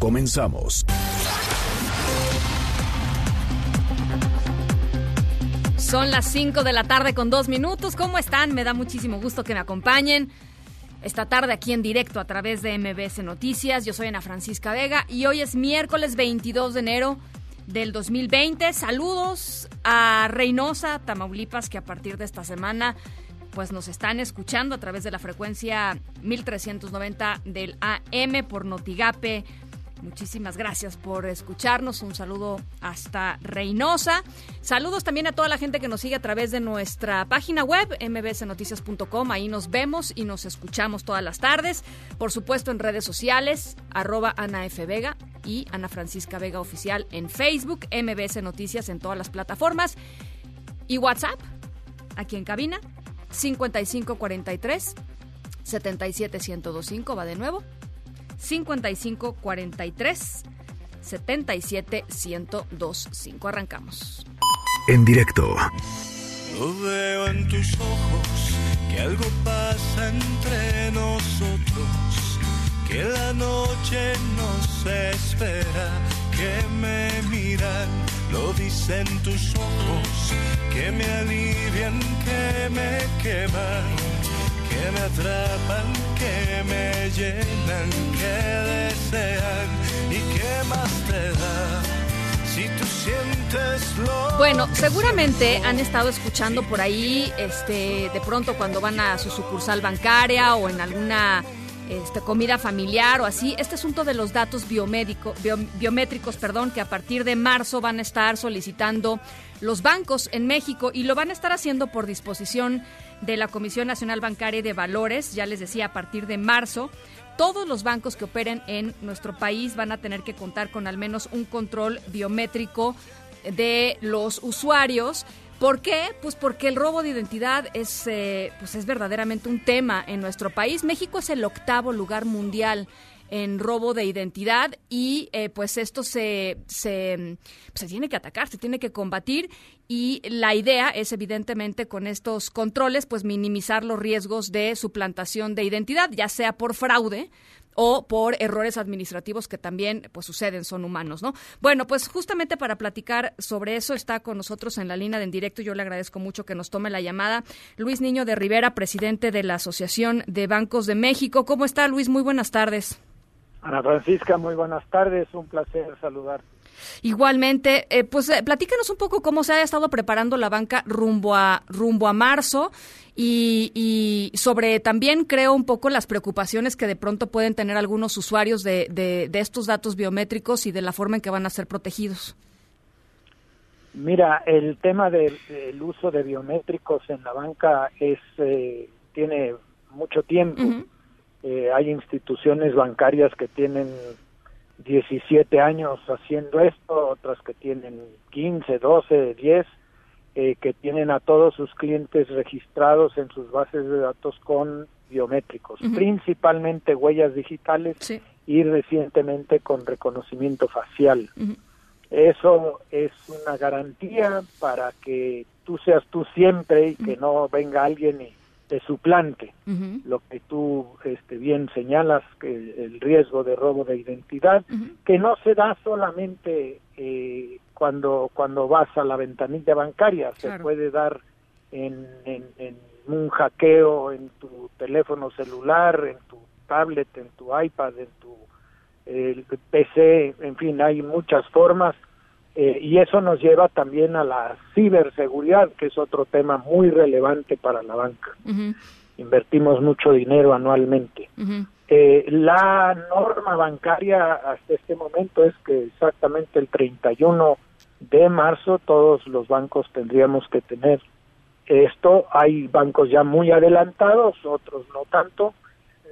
Comenzamos. Son las 5 de la tarde con dos minutos. ¿Cómo están? Me da muchísimo gusto que me acompañen esta tarde aquí en directo a través de MBS Noticias. Yo soy Ana Francisca Vega y hoy es miércoles 22 de enero del 2020. Saludos a Reynosa, Tamaulipas, que a partir de esta semana pues nos están escuchando a través de la frecuencia 1390 del AM por Notigape. Muchísimas gracias por escucharnos. Un saludo hasta Reynosa. Saludos también a toda la gente que nos sigue a través de nuestra página web, mbsnoticias.com. Ahí nos vemos y nos escuchamos todas las tardes. Por supuesto, en redes sociales, arroba Ana F. Vega y Ana Francisca Vega Oficial en Facebook, MBS Noticias en todas las plataformas. Y WhatsApp, aquí en cabina, 5543 77125. Va de nuevo. 55 43 77 1025. Arrancamos. En directo. Lo veo en tus ojos que algo pasa entre nosotros, que la noche nos espera, que me miran, lo dicen tus ojos, que me alivian, que me queman, que me atrapan, que me llenan, que desean y que más te da. Si tú sientes lo Bueno, seguramente han estado escuchando por ahí, este, de pronto cuando van a su sucursal bancaria o en alguna este, comida familiar o así, este asunto de los datos biomédico, bio- biométricos, perdón, que a partir de marzo van a estar solicitando los bancos en México y lo van a estar haciendo por disposición de la Comisión Nacional Bancaria y de Valores, ya les decía, a partir de marzo. Todos los bancos que operen en nuestro país van a tener que contar con al menos un control biométrico de los usuarios. ¿Por qué? Pues porque el robo de identidad es, eh, pues es verdaderamente un tema en nuestro país. México es el octavo lugar mundial en robo de identidad y eh, pues esto se, se, se tiene que atacar, se tiene que combatir y la idea es evidentemente con estos controles pues minimizar los riesgos de suplantación de identidad, ya sea por fraude o por errores administrativos que también pues suceden, son humanos, ¿no? Bueno, pues justamente para platicar sobre eso está con nosotros en la línea de en directo, yo le agradezco mucho que nos tome la llamada, Luis Niño de Rivera, presidente de la Asociación de Bancos de México. ¿Cómo está Luis? Muy buenas tardes. Ana Francisca, muy buenas tardes, un placer saludar. Igualmente, eh, pues eh, platícanos un poco cómo se ha estado preparando la banca rumbo a rumbo a marzo y, y sobre también creo un poco las preocupaciones que de pronto pueden tener algunos usuarios de, de, de estos datos biométricos y de la forma en que van a ser protegidos. Mira, el tema del, del uso de biométricos en la banca es eh, tiene mucho tiempo. Eh, hay instituciones bancarias que tienen 17 años haciendo esto, otras que tienen 15, 12, 10, eh, que tienen a todos sus clientes registrados en sus bases de datos con biométricos, principalmente huellas digitales Sí. y recientemente con reconocimiento facial. Eso es una garantía para que tú seas tú siempre y que no venga alguien y te suplante. Ujú. Lo que tú este, bien señalas, que el riesgo de robo de identidad, que no se da solamente eh, cuando cuando vas a la ventanilla bancaria, se puede dar en, en, en un hackeo en tu teléfono celular, en tu tablet, en tu iPad, en tu el PC, en fin, hay muchas formas eh, y eso nos lleva también a la ciberseguridad, que es otro tema muy relevante para la banca. Invertimos mucho dinero anualmente. Eh, la norma bancaria hasta este momento es que exactamente el 31 de marzo todos los bancos tendríamos que tener esto. Hay bancos ya muy adelantados, otros no tanto.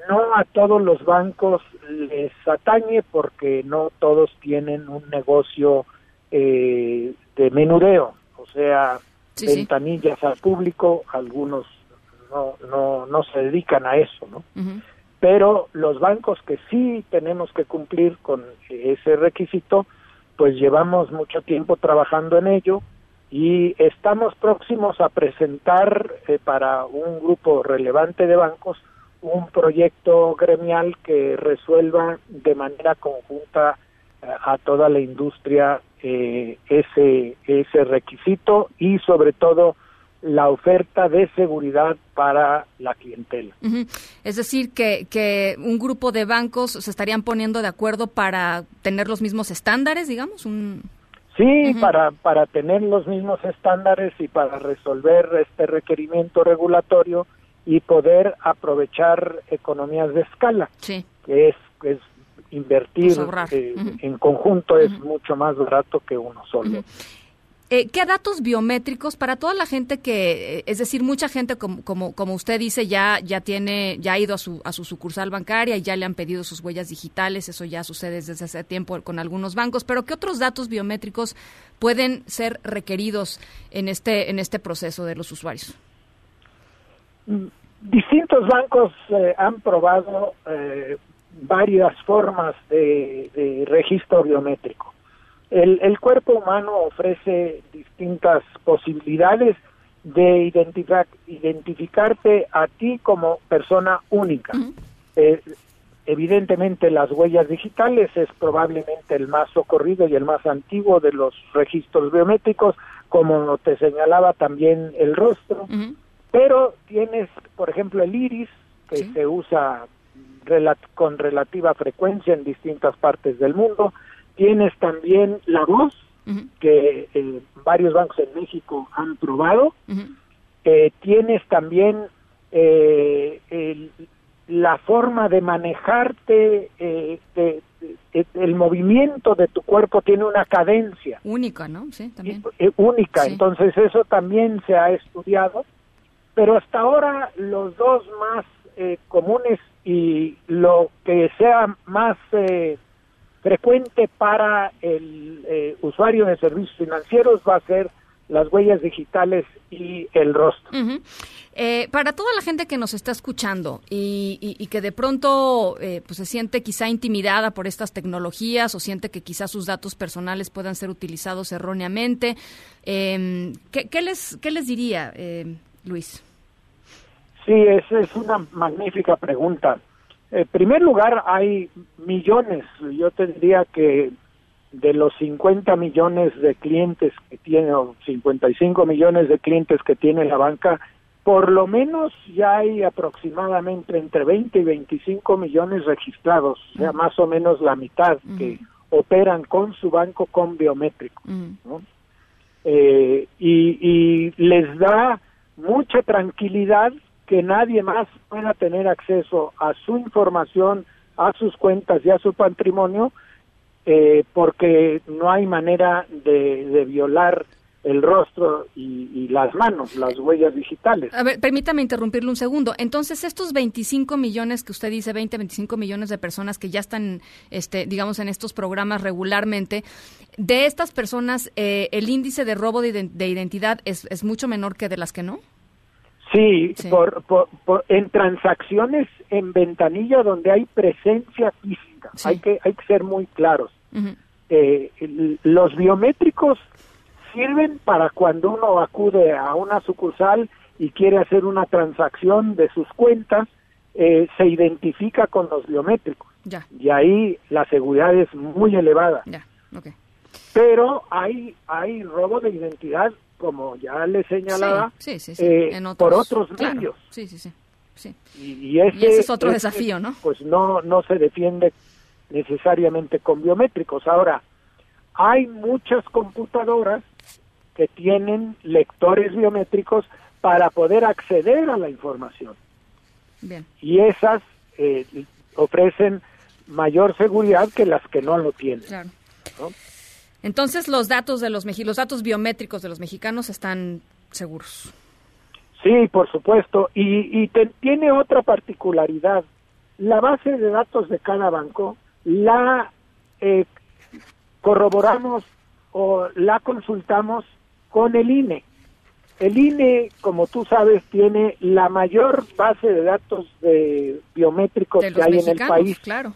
no a todos los bancos les atañe porque no todos tienen un negocio eh, de menudeo, o sea, ventanillas al público, algunos no, no, no se dedican a eso, ¿no? Pero los bancos que sí tenemos que cumplir con ese requisito, pues llevamos mucho tiempo trabajando en ello y estamos próximos a presentar eh, para un grupo relevante de bancos un proyecto gremial que resuelva de manera conjunta a toda la industria eh, ese ese requisito y sobre todo la oferta de seguridad para la clientela. Es decir, que, que un grupo de bancos se estarían poniendo de acuerdo para tener los mismos estándares, digamos, un... Sí, para, para tener los mismos estándares y para resolver este requerimiento regulatorio y poder aprovechar economías de escala, sí. que es, es invertir pues eh, en conjunto es mucho más barato que uno solo. Eh, ¿Qué datos biométricos para toda la gente que, eh, es decir, mucha gente como, como, como usted dice ya ya tiene ya ha ido a su a su sucursal bancaria y ya le han pedido sus huellas digitales, eso ya sucede desde hace tiempo con algunos bancos, pero ¿qué otros datos biométricos pueden ser requeridos en este en este proceso de los usuarios? Mm, distintos bancos eh, han probado varias formas de registro biométrico. El, el cuerpo humano ofrece distintas posibilidades de identificar, identificarte a ti como persona única. Eh, evidentemente las huellas digitales es probablemente el más socorrido y el más antiguo de los registros biométricos, como te señalaba también el rostro, pero tienes, por ejemplo, el iris, que se usa con relativa frecuencia en distintas partes del mundo, Tienes también la voz, que eh, varios bancos en México han probado. Eh, tienes también eh, la forma de manejarte, de, el movimiento de tu cuerpo tiene una cadencia. Única, ¿no? Sí, también. única, entonces eso también se ha estudiado, pero hasta ahora los dos más comunes y lo que sea más frecuente para el eh, usuario de servicios financieros va a ser las huellas digitales y el rostro. Eh, para toda la gente que nos está escuchando y, que de pronto eh, pues se siente quizá intimidada por estas tecnologías o siente que quizá sus datos personales puedan ser utilizados erróneamente, em, ¿qué, les, ¿qué les diría, Luis? Sí, esa es una magnífica pregunta. En primer lugar, hay millones, yo te diría que de los 50 millones de clientes que tiene, o 55 millones de clientes que tiene la banca, por lo menos ya hay aproximadamente entre 20 y 25 millones registrados, o sea, más o menos la mitad que operan con su banco con biométrico. Eh, y les da mucha tranquilidad que nadie más pueda tener acceso a su información, a sus cuentas y a su patrimonio, eh, porque no hay manera de, violar el rostro y, las manos, las huellas digitales. A ver, permítame interrumpirle un segundo. Entonces, estos 25 millones que usted dice, 20, 25 millones de personas que ya están, este, digamos, en estos programas regularmente, de estas personas, eh, ¿el índice de robo de, de identidad es, es mucho menor que de las que no? Sí, Por, por, en transacciones en ventanilla donde hay presencia física, hay que hay que ser muy claros. Eh, los biométricos sirven para cuando uno acude a una sucursal y quiere hacer una transacción de sus cuentas, eh, se identifica con los biométricos. Y ahí la seguridad es muy elevada. Pero hay, hay robo de identidad como ya le señalaba, eh, por otros medios. Sí, sí, sí. Y, ese, es otro desafío, ¿no? Pues no, no se defiende necesariamente con biométricos. Ahora, hay muchas computadoras que tienen lectores biométricos para poder acceder a la información. Bien. Y esas eh, ofrecen mayor seguridad que las que no lo tienen. Claro. Entonces los datos de los los datos biométricos de los mexicanos están seguros. Sí, por supuesto. Y, tiene otra particularidad. la base de datos de cada banco la eh, corroboramos o la consultamos con el INE. El INE, como tú sabes, tiene la mayor base de datos de biométricos que hay en el país. Claro.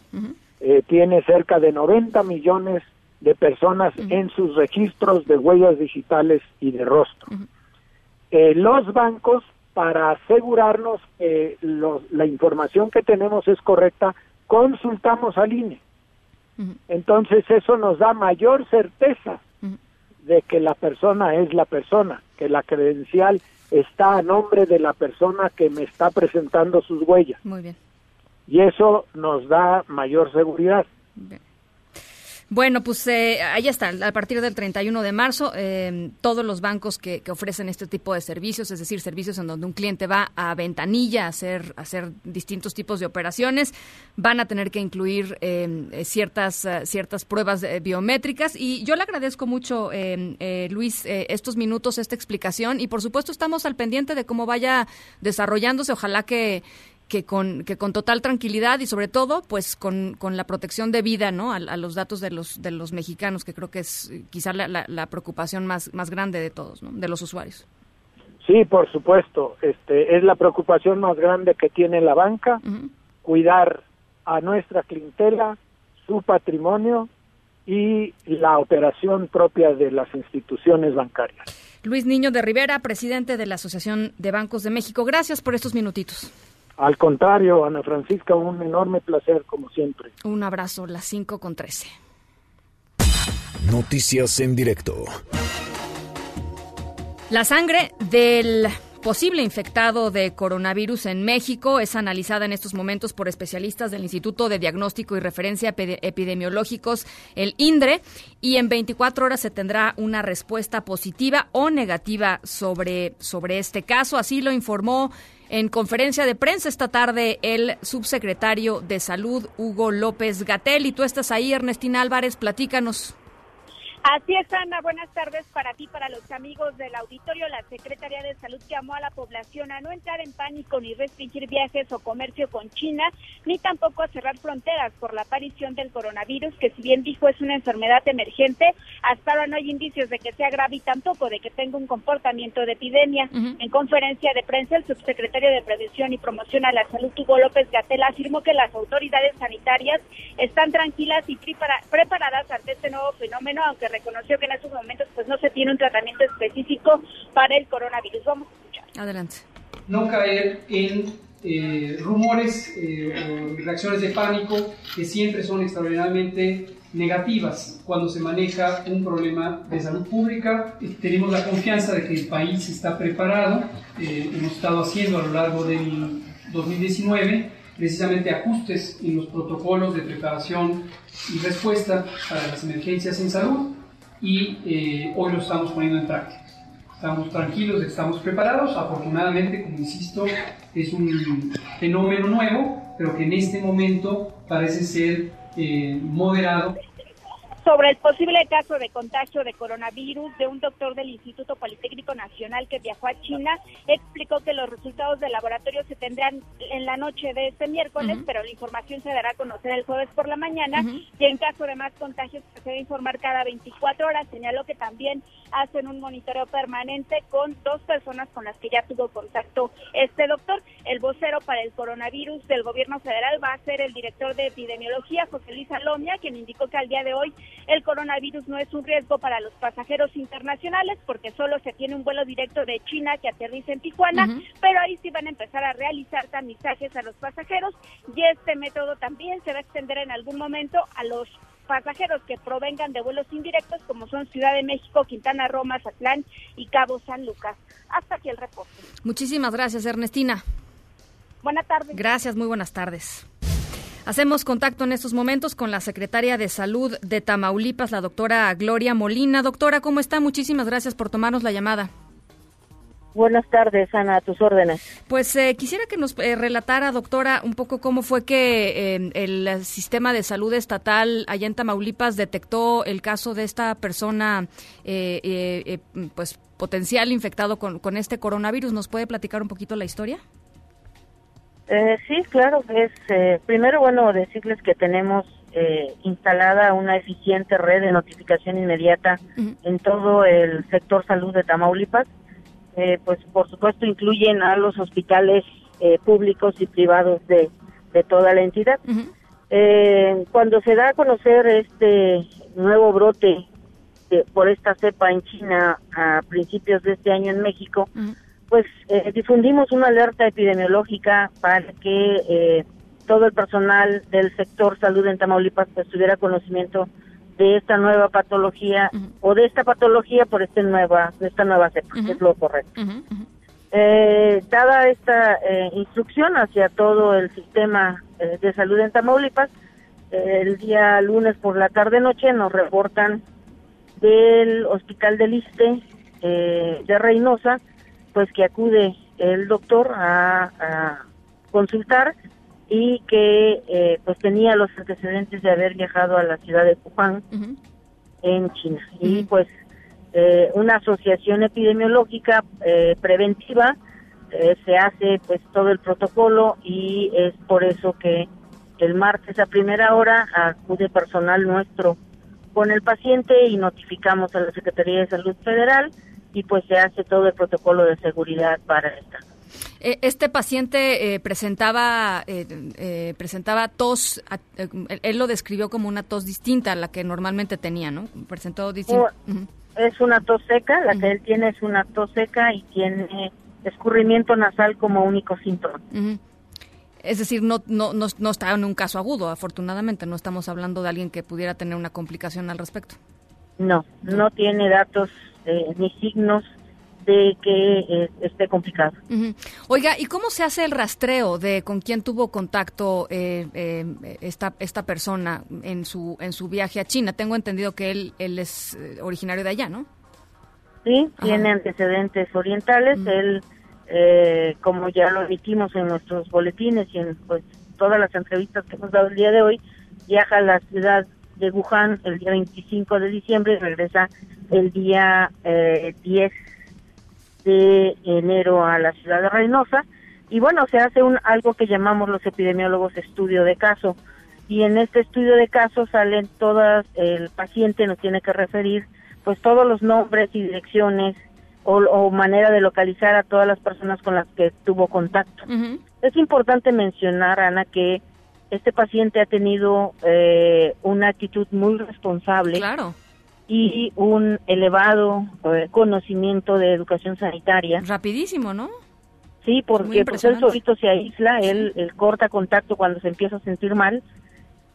Eh, tiene cerca de 90 millones de personas en sus registros de huellas digitales y de rostro. Eh, los bancos, para asegurarnos que la información que tenemos es correcta, consultamos al INE. Entonces eso nos da mayor certeza de que la persona es la persona, que la credencial está a nombre de la persona que me está presentando sus huellas. Muy bien. Y eso nos da mayor seguridad. Bueno, pues eh, ahí está, a partir del 31 de marzo, eh, todos los bancos que, ofrecen este tipo de servicios, es decir, servicios en donde un cliente va a ventanilla a hacer, hacer distintos tipos de operaciones, van a tener que incluir eh, ciertas, ciertas pruebas biométricas. Y yo le agradezco mucho, Luis, estos minutos, esta explicación. Y por supuesto estamos al pendiente de cómo vaya desarrollándose. Ojalá que que con, que con total tranquilidad y sobre todo pues con, con la protección de vida ¿no? A, los datos de los, de los mexicanos, que creo que es quizá la, la, preocupación más, más grande de todos, ¿no? de los usuarios. Sí, por supuesto, este, es la preocupación más grande que tiene la banca, cuidar a nuestra clientela, su patrimonio y la operación propia de las instituciones bancarias. Luis Niño de Rivera, presidente de la Asociación de Bancos de México, gracias por estos minutitos. Al contrario, Ana Francisca, un enorme placer como siempre. Un abrazo, las 5 con 13. Noticias en directo. La sangre del posible infectado de coronavirus en México es analizada en estos momentos por especialistas del Instituto de Diagnóstico y Referencia Epidemiológicos, el INDRE, y en 24 horas se tendrá una respuesta positiva o negativa sobre, sobre este caso. Así lo informó en conferencia de prensa esta tarde el subsecretario de Salud, Hugo López Gatel. Y tú estás ahí, Ernestina Álvarez, platícanos. Así es, Ana. Buenas tardes para ti, para los amigos del auditorio. La Secretaría de Salud llamó a la población a no entrar en pánico ni restringir viajes o comercio con China, ni tampoco a cerrar fronteras por la aparición del coronavirus, que si bien dijo es una enfermedad emergente, hasta ahora no hay indicios de que sea grave y tampoco de que tenga un comportamiento de epidemia. En conferencia de prensa, el subsecretario de Prevención y Promoción a la Salud, Hugo López Gatela, afirmó que las autoridades sanitarias están tranquilas y preparadas ante este nuevo fenómeno, aunque reconoció que en estos momentos pues no se tiene un tratamiento específico para el coronavirus. Vamos a escuchar. Adelante. No caer en eh, rumores eh, o reacciones de pánico que siempre son extraordinariamente negativas cuando se maneja un problema de salud pública. Tenemos la confianza de que el país está preparado. Eh, hemos estado haciendo a lo largo del 2019 precisamente ajustes en los protocolos de preparación y respuesta para las emergencias en salud y eh, hoy lo estamos poniendo en práctica. Estamos tranquilos, estamos preparados. Afortunadamente, como insisto, es un fenómeno nuevo, pero que en este momento parece ser eh, moderado sobre el posible caso de contagio de coronavirus de un doctor del Instituto Politécnico Nacional que viajó a China, explicó que los resultados del laboratorio se tendrán en la noche de este miércoles, pero la información se dará a conocer el jueves por la mañana y en caso de más contagios se debe informar cada 24 horas. Señaló que también hacen un monitoreo permanente con dos personas con las que ya tuvo contacto este doctor. El vocero para el coronavirus del gobierno federal va a ser el director de epidemiología, José Luis Alomia, quien indicó que al día de hoy el coronavirus no es un riesgo para los pasajeros internacionales porque solo se tiene un vuelo directo de China que aterriza en Tijuana, pero ahí sí van a empezar a realizar tamizajes a los pasajeros y este método también se va a extender en algún momento a los pasajeros que provengan de vuelos indirectos como son Ciudad de México, Quintana Roo, Mazatlán y Cabo San Lucas. Hasta aquí el reporte. Muchísimas gracias, Ernestina. Buenas tardes. Gracias, muy buenas tardes. Hacemos contacto en estos momentos con la secretaria de Salud de Tamaulipas, la doctora Gloria Molina. Doctora, ¿cómo está? Muchísimas gracias por tomarnos la llamada. Buenas tardes, Ana, a tus órdenes. Pues eh, quisiera que nos eh, relatara, doctora, un poco cómo fue que eh, el sistema de salud estatal allá en Tamaulipas detectó el caso de esta persona, pues potencial infectado con, con este coronavirus. ¿Nos puede platicar un poquito la historia? Eh, sí, claro. Es eh, primero bueno decirles que tenemos eh, instalada una eficiente red de notificación inmediata en todo el sector salud de Tamaulipas. Eh, pues por supuesto incluyen a los hospitales eh, públicos y privados de, de toda la entidad. Eh, cuando se da a conocer este nuevo brote de- por esta cepa en China a principios de este año en México, pues eh, difundimos una alerta epidemiológica para que eh, todo el personal del sector salud en Tamaulipas pues, tuviera conocimiento de esta nueva patología o de esta patología por este nueva, de esta nueva cepa, que es lo correcto. Eh, dada esta eh, instrucción hacia todo el sistema eh, de salud en Tamaulipas, eh, el día lunes por la tarde-noche nos reportan del Hospital del Iste eh, de Reynosa, pues que acude el doctor a, a consultar y que eh, pues tenía los antecedentes de haber viajado a la ciudad de Wuhan en China. Y pues eh, una asociación epidemiológica eh, preventiva eh, se hace pues todo el protocolo y es por eso que el martes a primera hora acude personal nuestro con el paciente y notificamos a la Secretaría de Salud Federal y pues se hace todo el protocolo de seguridad para esta. Eh, Este paciente eh, presentaba eh, eh, presentaba tos, él, lo describió como una tos distinta a la que normalmente tenía, ¿no? Presentó distinto. Oh, Es una tos seca, la que él tiene es una tos seca y tiene escurrimiento nasal como único síntoma. Es decir, no, no, no, no está en un caso agudo, afortunadamente. No estamos hablando de alguien que pudiera tener una complicación al respecto. No, no tiene datos eh, ni signos de que eh, esté complicado. Ujú. Oiga, ¿y cómo se hace el rastreo de con quién tuvo contacto eh, eh, esta, esta persona en su, en su viaje a China? Tengo entendido que él, él es eh, originario de allá, ¿no? Sí, tiene antecedentes orientales. Él, eh, como ya lo emitimos en nuestros boletines y en pues todas las entrevistas que hemos dado el día de hoy, viaja a la ciudad de Wuhan el día 25 de diciembre y regresa el día eh, 10 de enero a la ciudad de Reynosa. Y bueno, se hace un algo que llamamos los epidemiólogos estudio de caso. Y en este estudio de caso salen todas, el paciente nos tiene que referir pues todos los nombres y direcciones o, o manera de localizar a todas las personas con las que tuvo contacto. Es importante mencionar, Ana, que este paciente ha tenido eh, una actitud muy responsable Claro. y un elevado eh, conocimiento de educación sanitaria. Rapidísimo, ¿no? Sí, porque pues, él solito se aísla, él, él corta contacto cuando se empieza a sentir mal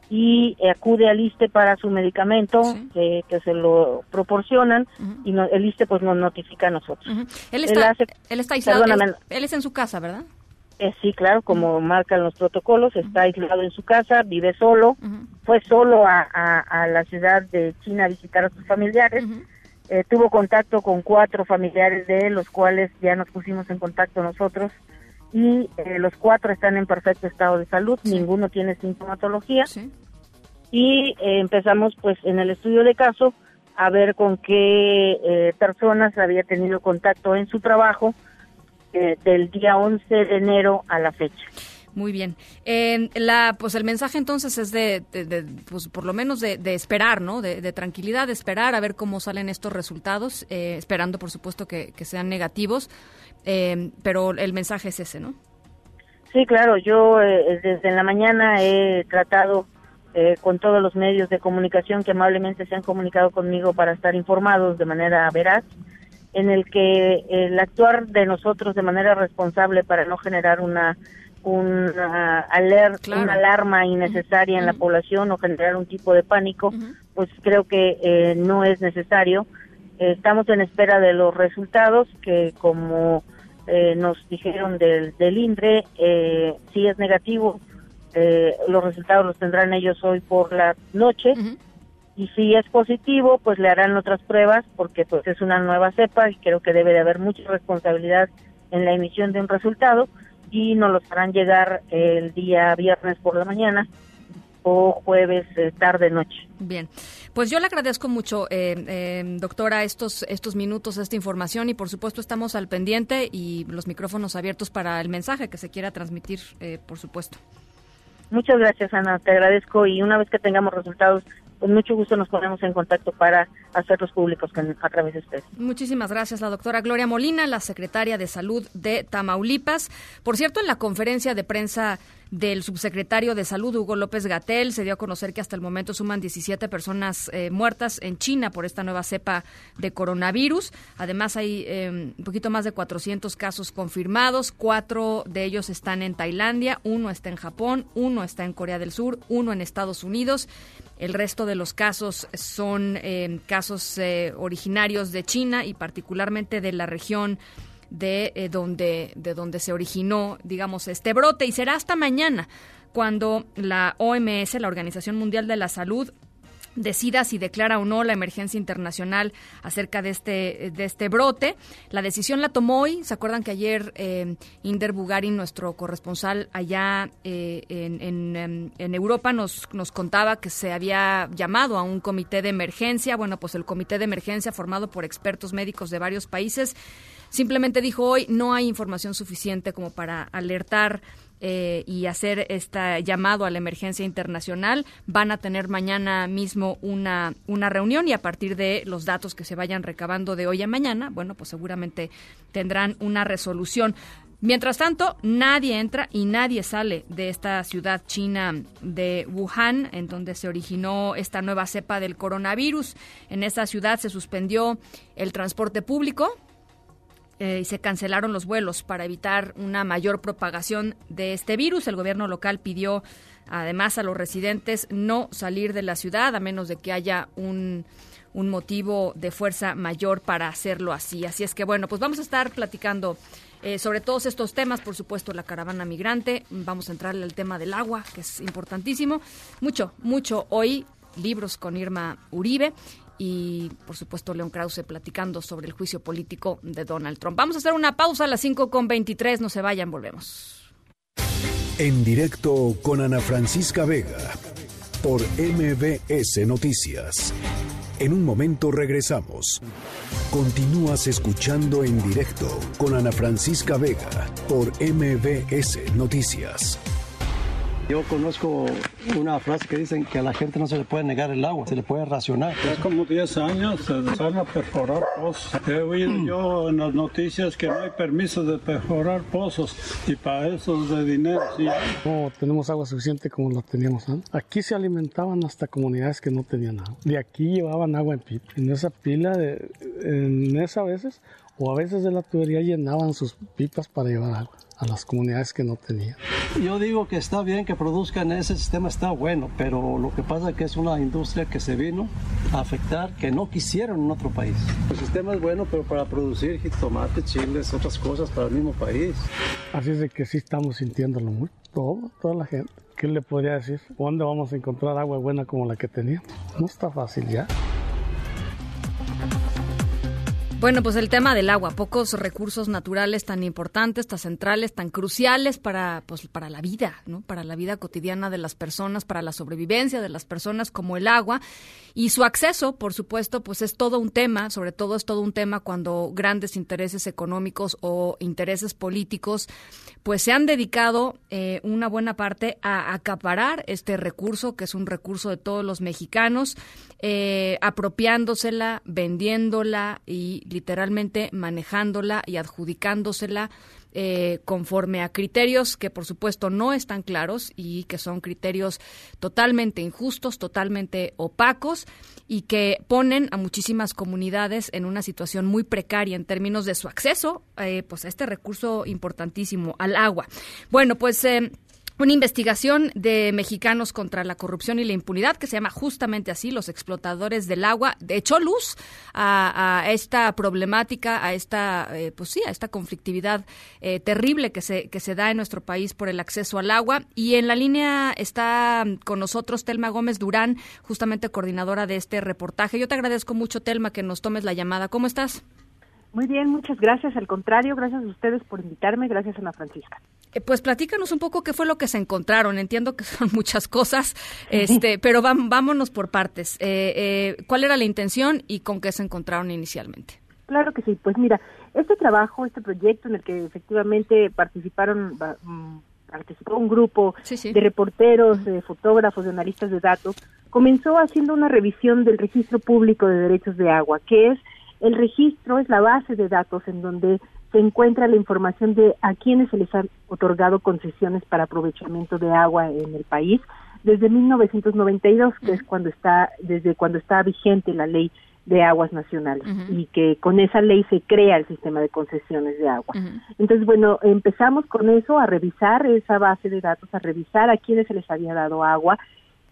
y eh, acude al ISTE para su medicamento eh, que se lo proporcionan y no- el ISTE pues nos notifica a nosotros. Él está, hace- él está aislado. Él, él es en su casa, ¿verdad? Eh, sí, claro, como marcan los protocolos, está aislado en su casa, vive solo, fue solo a, a- a la ciudad de China a visitar a sus familiares, Eh, tuvo contacto con cuatro familiares de él, los cuales ya nos pusimos en contacto nosotros, y eh, los cuatro están en perfecto estado de salud, ninguno tiene sintomatología, y eh, empezamos pues en el estudio de caso a ver con qué personas había tenido contacto en su trabajo eh, del día 11 de enero a la fecha. Muy bien. Eh, la, pues el mensaje entonces es de, de- de, pues por lo menos de, de esperar, ¿no? De, tranquilidad, de esperar a ver cómo salen estos resultados, eh, esperando por supuesto que, que sean negativos, eh, pero el mensaje es ese, ¿no? Sí, claro, yo eh, desde la mañana he tratado eh, con todos los medios de comunicación que amablemente se han comunicado conmigo para estar informados de manera veraz, en el que el actuar de nosotros de manera responsable para no generar una una aler- Claro. una alarma innecesaria en la población o generar un tipo de pánico, pues creo que eh, no es necesario. Eh, estamos en espera de los resultados que como eh, nos dijeron del, del INDRE, eh, si es negativo, eh, los resultados los tendrán ellos hoy por la noche. Y si es positivo, pues le harán otras pruebas porque pues es una nueva cepa y creo que debe de haber mucha responsabilidad en la emisión de un resultado y nos los harán llegar el día viernes por la mañana o jueves eh, tarde noche. Bien, pues yo le agradezco mucho, eh, eh, doctora, estos estos minutos, esta información y por supuesto estamos al pendiente y los micrófonos abiertos para el mensaje que se quiera transmitir, por supuesto. Muchas gracias, Ana. Te agradezco y una vez que tengamos resultados con mucho gusto nos ponemos en contacto para hacerlos públicos a través de ustedes. Muchísimas gracias, la doctora Gloria Molina, la secretaria de Salud de Tamaulipas. Por cierto, en la conferencia de prensa del subsecretario de Salud, Hugo López Gatel. Se dio a conocer que hasta el momento suman 17 personas eh, muertas en China por esta nueva cepa de coronavirus. Además, hay eh, un poquito más de 400 casos confirmados. Cuatro de ellos están en Tailandia, uno está en Japón, uno está en Corea del Sur, uno en Estados Unidos. El resto de los casos son eh, casos originarios de China y particularmente de la región de eh, donde de donde se originó, digamos, este brote y será hasta mañana cuando la OMS, la Organización Mundial de la Salud, decida si declara o no la emergencia internacional acerca de este de este brote. La decisión la tomó hoy. ¿Se acuerdan que ayer eh, Inder Bugarin, nuestro corresponsal allá eh, en, en, en, Europa, nos, nos contaba que se había llamado a un comité de emergencia? Bueno, pues el comité de emergencia formado por expertos médicos de varios países Simplemente dijo hoy no hay información suficiente como para alertar eh, y hacer este llamado a la emergencia internacional. Van a tener mañana mismo una, una reunión y a partir de los datos que se vayan recabando de hoy a mañana, bueno, pues seguramente tendrán una resolución. Mientras tanto, nadie entra y nadie sale de esta ciudad china de Wuhan, en donde se originó esta nueva cepa del coronavirus. En esta ciudad se suspendió el transporte público, eh, y se cancelaron los vuelos para evitar una mayor propagación de este virus. El gobierno local pidió además a los residentes no salir de la ciudad a menos de que haya un, un motivo de fuerza mayor para hacerlo así. Así es que bueno, pues vamos a estar platicando eh, sobre todos estos temas, por supuesto la caravana migrante, vamos a entrarle al tema del agua, que es importantísimo. Mucho, mucho hoy, libros con Irma Uribe y por supuesto León Krause platicando sobre el juicio político de Donald Trump. Vamos a hacer una pausa a las 5 con 23, no se vayan, volvemos. En directo con Ana Francisca Vega por MBS Noticias. En un momento regresamos. Continúas escuchando en directo con Ana Francisca Vega por MBS Noticias. Yo conozco una frase que dicen que a la gente no se le puede negar el agua, se le puede racionar. Ya como 10 años se van a perforar pozos. He oído yo en las noticias que no hay permiso de perforar pozos y para eso es de dinero. Sí. No tenemos agua suficiente como la teníamos antes. Aquí se alimentaban hasta comunidades que no tenían agua. De aquí llevaban agua en pipa. En esa pila, de, en esa veces, o a veces de la tubería llenaban sus pipas para llevar agua a las comunidades que no tenían. Yo digo que está bien que produzcan ese sistema, está bueno, pero lo que pasa es que es una industria que se vino a afectar, que no quisieron en otro país. El sistema es bueno, pero para producir tomate, chiles, otras cosas para el mismo país. Así es de que sí estamos sintiéndolo mucho, todo, toda la gente. ¿Qué le podría decir? ¿Dónde vamos a encontrar agua buena como la que teníamos? No está fácil ya. Bueno, pues el tema del agua, pocos recursos naturales tan importantes, tan centrales, tan cruciales para, pues, para la vida, ¿no? Para la vida cotidiana de las personas, para la sobrevivencia de las personas como el agua. Y su acceso, por supuesto, pues es todo un tema, sobre todo es todo un tema cuando grandes intereses económicos o intereses políticos, pues se han dedicado eh, una buena parte a acaparar este recurso, que es un recurso de todos los mexicanos, eh, apropiándosela, vendiéndola y literalmente manejándola y adjudicándosela eh, conforme a criterios que por supuesto no están claros y que son criterios totalmente injustos, totalmente opacos y que ponen a muchísimas comunidades en una situación muy precaria en términos de su acceso eh, pues a este recurso importantísimo, al agua. Bueno, pues... Eh, una investigación de mexicanos contra la corrupción y la impunidad que se llama justamente así, los explotadores del agua, echó luz a, esta problemática, a esta, eh, pues sí, a esta conflictividad eh, terrible que se, que se da en nuestro país por el acceso al agua. Y en la línea está con nosotros Telma Gómez Durán, justamente coordinadora de este reportaje. Yo te agradezco mucho, Telma, que nos tomes la llamada. ¿Cómo estás? Muy bien, muchas gracias. Al contrario, gracias a ustedes por invitarme. Gracias, Ana Francisca. Eh, pues platícanos un poco qué fue lo que se encontraron. Entiendo que son muchas cosas, este, pero vámonos por partes. Eh, eh, ¿Cuál era la intención y con qué se encontraron inicialmente? Claro que sí. Pues mira, este trabajo, este proyecto en el que efectivamente participaron mm, participó un grupo de reporteros, de fotógrafos, de analistas de datos, comenzó haciendo una revisión del registro público de derechos de agua, que es el registro, es la base de datos en donde se encuentra la información de a quienes se les han otorgado concesiones para aprovechamiento de agua en el país desde 1992, que es cuando está desde cuando está vigente la ley de aguas nacionales y que con esa ley se crea el sistema de concesiones de agua. Entonces, bueno, empezamos con eso, a revisar esa base de datos, a revisar a quienes se les había dado agua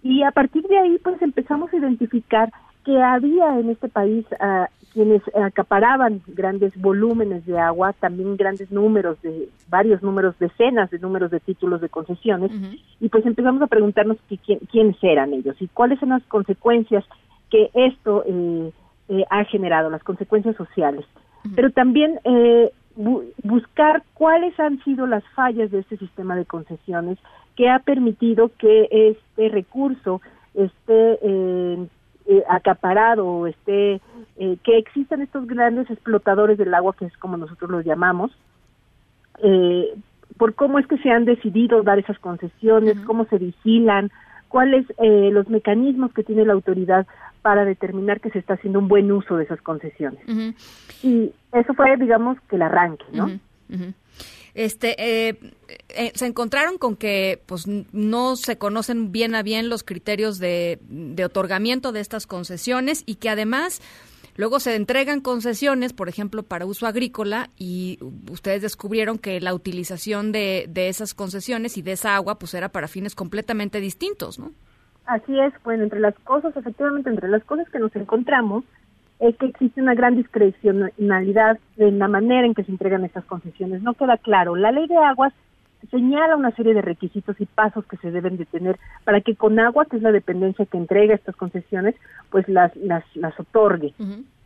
y a partir de ahí pues empezamos a identificar que había en este país uh, quienes acaparaban grandes volúmenes de agua, también grandes números de varios números, decenas de números de títulos de concesiones, y pues empezamos a preguntarnos quiénes eran ellos y cuáles son las consecuencias que esto eh, eh, ha generado, las consecuencias sociales. Pero también eh, buscar cuáles han sido las fallas de este sistema de concesiones que ha permitido que este recurso esté eh, eh, acaparado o esté eh, que existan estos grandes explotadores del agua que es como nosotros los llamamos eh, por cómo es que se han decidido dar esas concesiones cómo se vigilan cuáles eh, los mecanismos que tiene la autoridad para determinar que se está haciendo un buen uso de esas concesiones. Y eso fue digamos que el arranque no este, eh, eh, se encontraron con que pues no se conocen bien a bien los criterios de, otorgamiento de estas concesiones y que además luego se entregan concesiones, por ejemplo, para uso agrícola y ustedes descubrieron que la utilización de, de esas concesiones y de esa agua pues era para fines completamente distintos, ¿no? Así es, bueno, entre las cosas, efectivamente, entre las cosas que nos encontramos es que existe una gran discrecionalidad en la manera en que se entregan estas concesiones. No queda claro. La ley de aguas señala una serie de requisitos y pasos que se deben de tener para que con agua, que es la dependencia que entrega estas concesiones, pues las, las, las otorgue.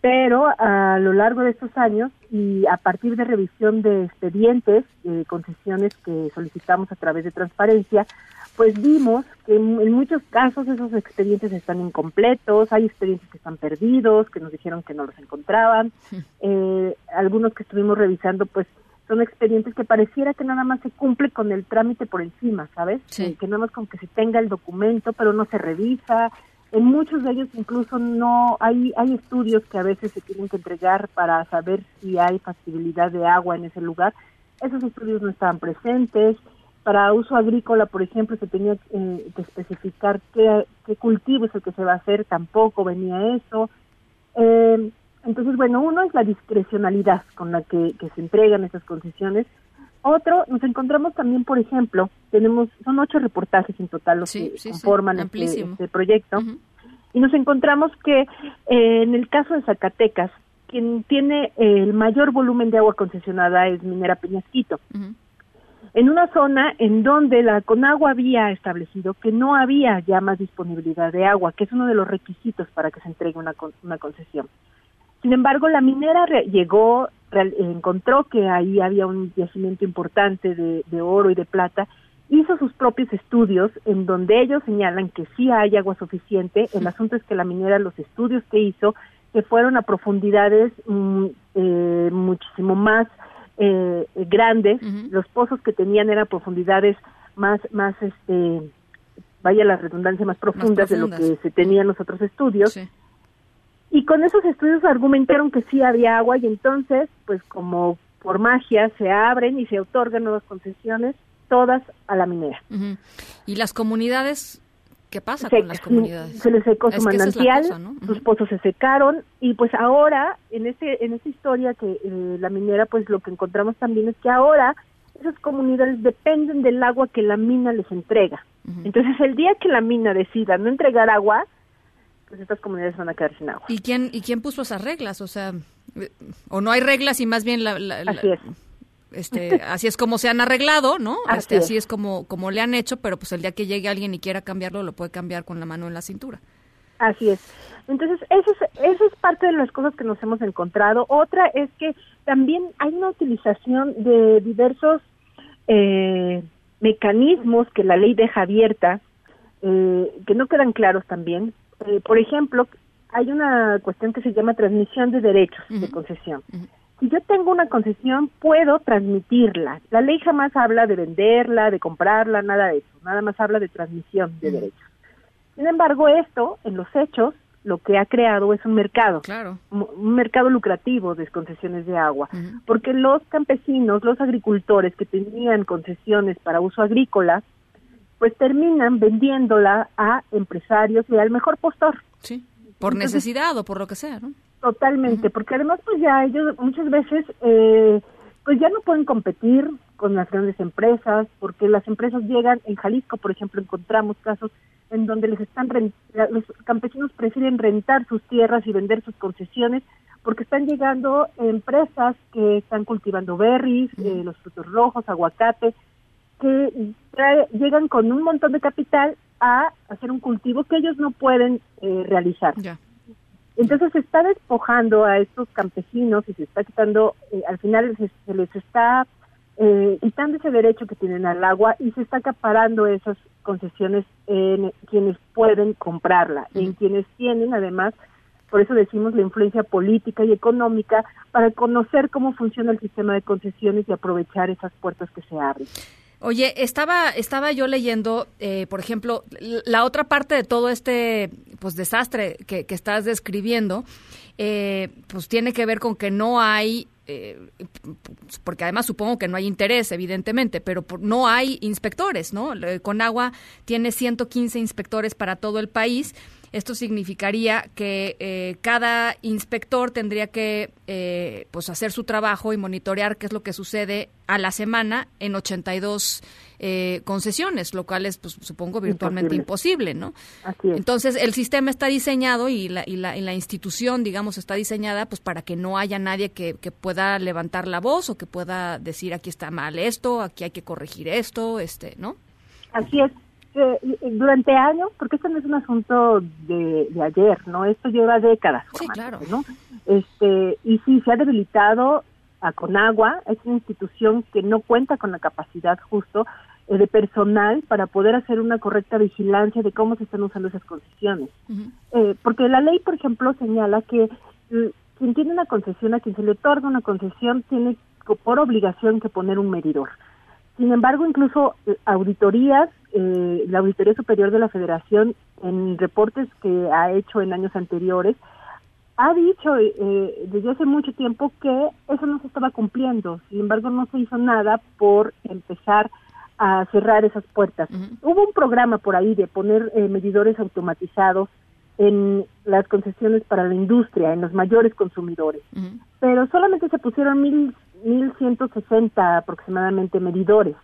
Pero a lo largo de estos años y a partir de revisión de expedientes, de concesiones que solicitamos a través de transparencia, pues vimos que en, muchos casos esos expedientes están incompletos, hay expedientes que están perdidos, que nos dijeron que no los encontraban, eh, algunos que estuvimos revisando pues son expedientes que pareciera que nada más se cumple con el trámite por encima, ¿sabes? Eh, que nada más con que se tenga el documento, pero no se revisa. En muchos de ellos incluso no hay hay estudios que a veces se tienen que entregar para saber si hay factibilidad de agua en ese lugar. Esos estudios no estaban presentes para uso agrícola, por ejemplo, se tenía eh, que especificar qué, cultivo es el que se va a hacer, tampoco venía eso. Eh, entonces, bueno, uno es la discrecionalidad con la que, se entregan esas concesiones. Otro, nos encontramos también, por ejemplo, tenemos, son ocho reportajes en total los que conforman este, este, proyecto, y nos encontramos que eh, en el caso de Zacatecas, quien tiene el mayor volumen de agua concesionada es Minera Peñasquito en una zona en donde la Conagua había establecido que no había ya más disponibilidad de agua, que es uno de los requisitos para que se entregue una, una concesión. Sin embargo, la minera llegó, encontró que ahí había un yacimiento importante de, de oro y de plata, hizo sus propios estudios en donde ellos señalan que sí hay agua suficiente. El asunto es que la minera, los estudios que hizo, que fueron a profundidades mm, eh, muchísimo más eh, grandes, los pozos que tenían eran profundidades más, más, este, vaya la redundancia, más profundas, de lo que se tenía en los otros estudios. Y con esos estudios argumentaron que sí había agua y entonces, pues como por magia, se abren y se otorgan nuevas concesiones, todas a la minera. ¿Y las comunidades ¿Qué pasa con las comunidades? Se les secó su manantial, sus pozos se secaron y pues ahora en este en esta historia que eh, la minera pues lo que encontramos también es que ahora esas comunidades dependen del agua que la mina les entrega. Entonces el día que la mina decida no entregar agua, pues estas comunidades van a quedar sin agua. ¿Y quién y quién puso esas reglas? O sea, eh, o no hay reglas y más bien la, Así es este, así es como se han arreglado, ¿no? Así, este, así es como, como le han hecho, pero pues el día que llegue alguien y quiera cambiarlo, lo puede cambiar con la mano en la cintura. Así es. Entonces, eso es, eso es parte de las cosas que nos hemos encontrado. Otra es que también hay una utilización de diversos eh, mecanismos que la ley deja abierta, eh, que no quedan claros también. Eh, por ejemplo, hay una cuestión que se llama transmisión de derechos de concesión. Si yo tengo una concesión, puedo transmitirla. La ley jamás habla de venderla, de comprarla, nada de eso. Nada más habla de transmisión de derechos. Sin embargo, esto, en los hechos, lo que ha creado es un mercado, claro. un mercado lucrativo de concesiones de agua, porque los campesinos, los agricultores que tenían concesiones para uso agrícola, pues terminan vendiéndola a empresarios y al mejor postor. Sí, por necesidad o por lo que sea, ¿no? Totalmente, porque además pues ya ellos muchas veces eh, pues ya no pueden competir con las grandes empresas, porque las empresas llegan, en Jalisco por ejemplo encontramos casos en donde les están los campesinos prefieren rentar sus tierras y vender sus concesiones porque están llegando empresas que están cultivando berries, eh, los frutos rojos, aguacate, que llegan con un montón de capital a hacer un cultivo que ellos no pueden eh, realizar. Entonces se está despojando a estos campesinos y se está quitando, eh, al final se, les está eh, quitando ese derecho que tienen al agua y se está acaparando esas concesiones en quienes pueden comprarla, en quienes tienen además, por eso decimos la influencia política y económica para conocer cómo funciona el sistema de concesiones y aprovechar esas puertas que se abren. Oye, estaba, estaba yo leyendo, eh, por ejemplo, la otra parte de todo este pues desastre que, que estás describiendo, eh, pues tiene que ver con que no hay eh, porque además supongo que no hay interés, evidentemente, pero no hay inspectores, ¿no? Conagua tiene 115 inspectores para todo el país esto significaría que eh, cada inspector tendría que eh, pues hacer su trabajo y monitorear qué es lo que sucede a la semana en 82 eh, concesiones, lo cual es, pues, supongo, virtualmente imposible, ¿no? Entonces, el sistema está diseñado y la, y, la, y la institución, digamos, está diseñada pues para que no haya nadie que, que pueda levantar la voz o que pueda decir aquí está mal esto, aquí hay que corregir esto, este, ¿no? Así es durante años, porque esto no es un asunto de, ayer, ¿no? Esto lleva décadas. Sí, claro. ¿no? Este, y sí, se ha debilitado a Conagua, es una institución que no cuenta con la capacidad justo eh, de personal para poder hacer una correcta vigilancia de cómo se están usando esas concesiones. Eh, porque la ley, por ejemplo, señala que mm, quien tiene una concesión, a quien se le otorga una concesión, tiene por obligación que poner un medidor. Sin embargo, incluso eh, auditorías, eh, la Auditoría Superior de la Federación, en reportes que ha hecho en años anteriores, ha dicho eh, desde hace mucho tiempo que eso no se estaba cumpliendo. Sin embargo, no se hizo nada por empezar a cerrar esas puertas. Hubo un programa por ahí de poner medidores automatizados en las concesiones para la industria, en los mayores consumidores, pero solamente se pusieron mil 1.160 aproximadamente medidores,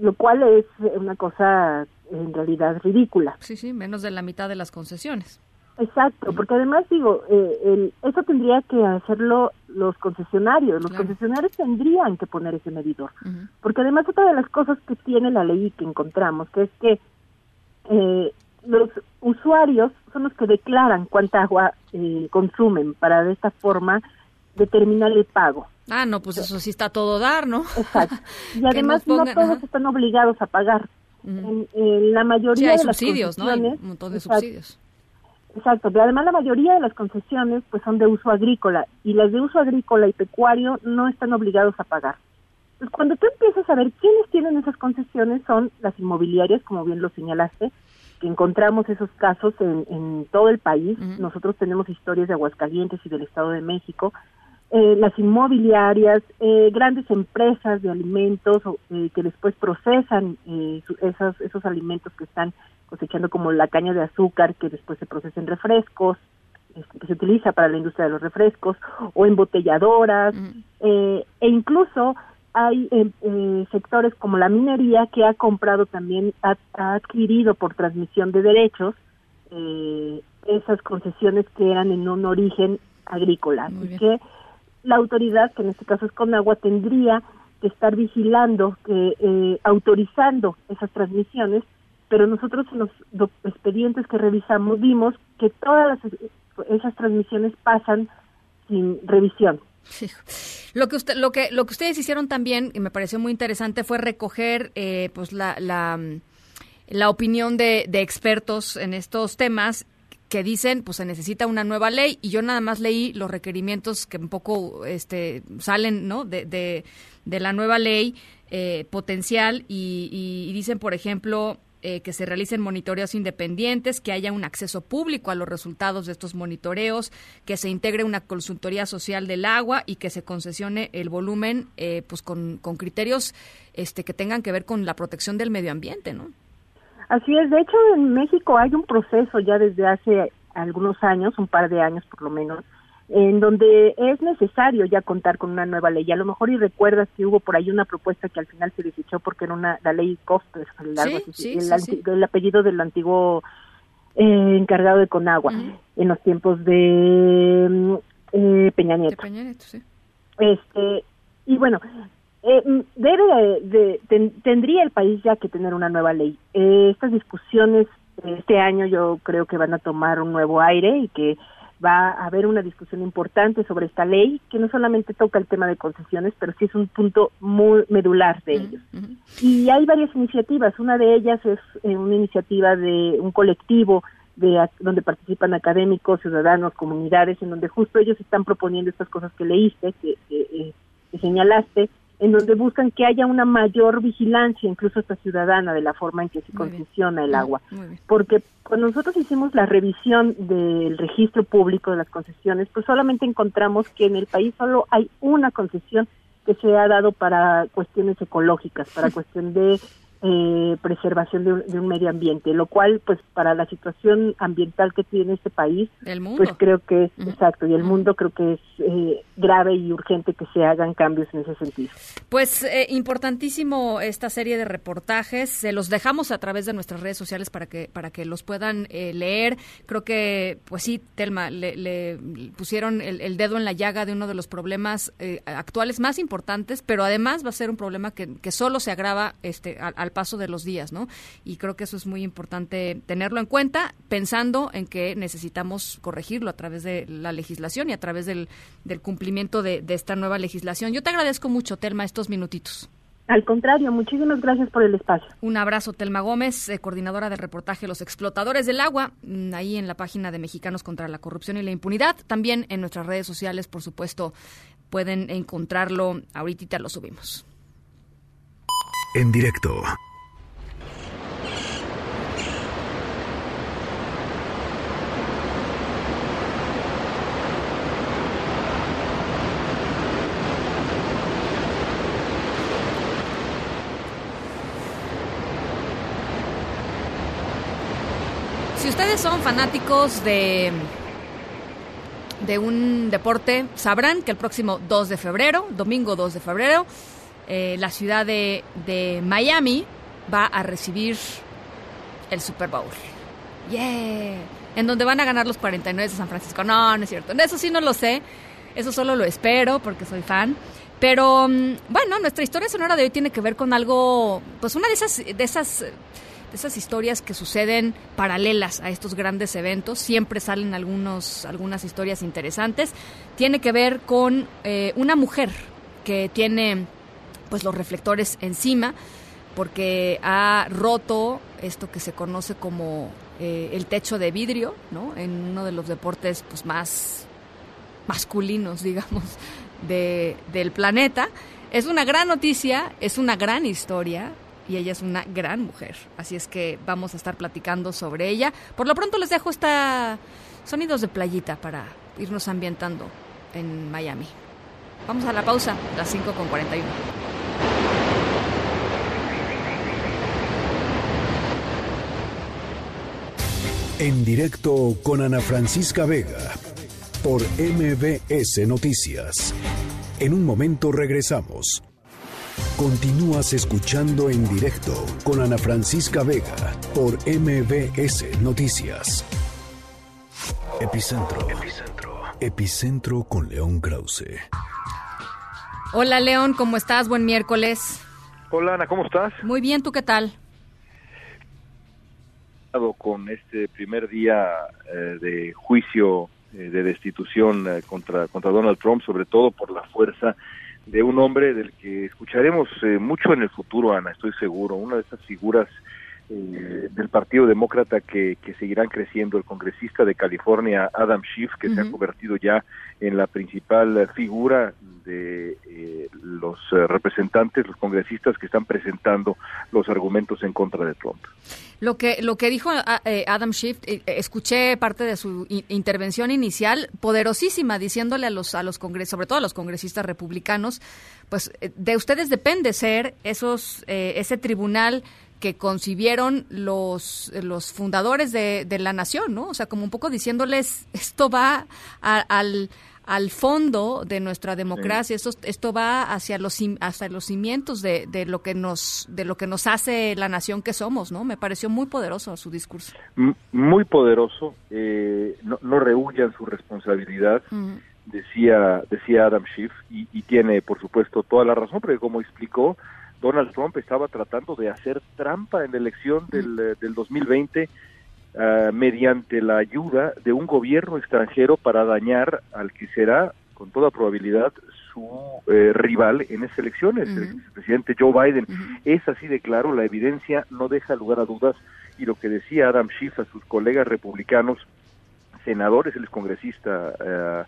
lo cual es una cosa en realidad ridícula. Sí, sí, menos de la mitad de las concesiones. Exacto, porque además digo, eh, eso tendría que hacerlo los concesionarios, los concesionarios tendrían que poner ese medidor, porque además otra de las cosas que tiene la ley que encontramos, que es que eh, los usuarios son los que declaran cuánta agua eh, consumen para de esta forma determinar el pago. Ah, no, pues eso sí está todo dar, ¿no? Exacto. Y además no todos están obligados a pagar. en, la mayoría hay de subsidios, ¿no? Hay un montón de subsidios. Exacto, pero además la mayoría de las concesiones pues son de uso agrícola y las de uso agrícola y pecuario no están obligados a pagar. Pues cuando tú empiezas a ver quiénes tienen esas concesiones son las inmobiliarias, como bien lo señalaste, que encontramos esos casos en, en todo el país. Nosotros tenemos historias de Aguascalientes y del Estado de México, eh, las inmobiliarias, eh, grandes empresas de alimentos eh, que después procesan esos, esos alimentos que están cosechando como la caña de azúcar que después se procesa en refrescos, este, que se utiliza para la industria de los refrescos, o embotelladoras, e incluso hay sectores como la minería que ha comprado también, ha, adquirido por transmisión de derechos esas concesiones que eran en un origen agrícola. que la autoridad, que en este caso es Conagua, tendría que estar vigilando, que eh, autorizando esas transmisiones, pero nosotros en los expedientes que revisamos vimos que todas esas transmisiones pasan sin revisión. Lo que usted, lo que lo que ustedes hicieron también y me pareció muy interesante fue recoger eh, pues la, la, la opinión de, de expertos en estos temas que dicen pues se necesita una nueva ley y yo nada más leí los requerimientos que un poco este salen no de, la nueva ley eh, potencial y, y, dicen por ejemplo eh, que se realicen monitoreos independientes, que haya un acceso público a los resultados de estos monitoreos, que se integre una consultoría social del agua y que se concesione el volumen eh, pues con, con criterios este que tengan que ver con la protección del medio ambiente, ¿no? Así es, de hecho en México hay un proceso ya desde hace algunos años, un par de años por lo menos, en donde es necesario ya contar con una nueva ley. A lo mejor y recuerdas que hubo por ahí una propuesta que al final se desechó porque era una la ley Costes, el, apellido del antiguo eh, encargado de Conagua en los tiempos de mm, eh, Peña Nieto. De Peña Nieto, sí. Este y bueno, eh, mm, debe de, tendría el país ya que tener una nueva ley. Eh, estas discusiones este año yo creo que van a tomar un nuevo aire y que va a haber una discusión importante sobre esta ley que no solamente toca el tema de concesiones, pero sí es un punto muy medular de ellos. Y hay varias iniciativas. Una de ellas es eh, una iniciativa de un colectivo de donde participan académicos, ciudadanos, comunidades, en donde justo ellos están proponiendo estas cosas que leíste, que, que señalaste, en donde buscan que haya una mayor vigilancia, incluso hasta ciudadana, de la forma en que se concesiona el agua. Porque cuando nosotros hicimos la revisión del registro público de las concesiones, pues solamente encontramos que en el país solo hay una concesión que se ha dado para cuestiones ecológicas, para cuestión de eh, preservación de un, medio ambiente, lo cual, pues, para la situación ambiental que tiene este país, pues creo que es exacto, y el mundo creo que es eh, grave y urgente que se hagan cambios en ese sentido. Pues eh, importantísimo esta serie de reportajes, se los dejamos a través de nuestras redes sociales para que para que los puedan eh, leer. Creo que, pues sí, Telma, le, pusieron el, dedo en la llaga de uno de los problemas actuales más importantes, pero además va a ser un problema que, que solo se agrava este al paso de los días, ¿no? Y creo que eso es muy importante tenerlo en cuenta, pensando en que necesitamos corregirlo a través de la legislación y a través del, del cumplimiento de, esta nueva legislación. Yo te agradezco mucho, Telma, estos minutitos. Al contrario, muchísimas gracias por el espacio. Un abrazo, Telma Gómez, eh, coordinadora del reportaje Los Explotadores del Agua, mm, ahí en la página de Mexicanos contra la Corrupción y la Impunidad. También en nuestras redes sociales, por supuesto, pueden encontrarlo. Ahorita lo subimos. En directo. Si ustedes son fanáticos de de un deporte, sabrán que el próximo 2 de febrero, domingo 2 de febrero, eh, la ciudad de, Miami va a recibir el Super Bowl. ¡Yeah! En donde van a ganar los 49 de San Francisco. No, no es cierto. Eso sí no lo sé. Eso solo lo espero porque soy fan. Pero mm, bueno, nuestra historia sonora de hoy tiene que ver con algo, pues una de esas, de esas, de esas historias que suceden paralelas a estos grandes eventos. Siempre salen algunos, algunas historias interesantes. Tiene que ver con eh, una mujer que tiene pues los reflectores encima porque ha roto esto que se conoce como eh, el techo de vidrio, ¿no? En uno de los deportes pues más masculinos, digamos, de, del planeta. Es una gran noticia, es una gran historia y ella es una gran mujer. Así es que vamos a estar platicando sobre ella. Por lo pronto les dejo esta sonidos de playita para irnos ambientando en Miami. Vamos a la pausa, las 5 con 41. En directo con Ana Francisca Vega por MBS Noticias. En un momento regresamos. Continúas escuchando en directo con Ana Francisca Vega por MBS Noticias. Epicentro. Epicentro. Epicentro con León Krause. Hola León, ¿cómo estás? Buen miércoles. Hola Ana, ¿cómo estás? Muy bien, ¿tú qué tal? Con este primer día eh, de juicio eh, de destitución eh, contra, contra Donald Trump, sobre todo por la fuerza de un hombre del que escucharemos eh, mucho en el futuro, Ana, estoy seguro, una de esas figuras eh, del Partido Demócrata que, que, seguirán creciendo, el congresista de California, Adam Schiff, que uh -huh. se ha convertido ya en la principal figura de eh, los eh, representantes, los congresistas que están presentando los argumentos en contra de Trump. Lo que lo que dijo eh, Adam Schiff, escuché parte de su intervención inicial poderosísima diciéndole a los a los congres, sobre todo a los congresistas republicanos, pues de ustedes depende ser esos ese tribunal que concibieron los, los fundadores de, de, la nación, ¿no? O sea, como un poco diciéndoles, esto va al, al fondo de nuestra democracia, esto, esto va hacia los, hasta los cimientos de, de, lo que nos, de lo que nos hace la nación que somos, ¿no? Me pareció muy poderoso su discurso. Muy poderoso, eh, no, no rehuyan su responsabilidad. Uh -huh. Decía, decía Adam Schiff, y, y tiene, por supuesto, toda la razón, porque como explicó, Donald Trump estaba tratando de hacer trampa en la elección del, del 2020 uh, mediante la ayuda de un gobierno extranjero para dañar al que será, con toda probabilidad, su eh, rival en esas elecciones, uh -huh. el presidente Joe Biden. Uh -huh. Es así de claro, la evidencia no deja lugar a dudas y lo que decía Adam Schiff a sus colegas republicanos, senadores, él es congresista, uh,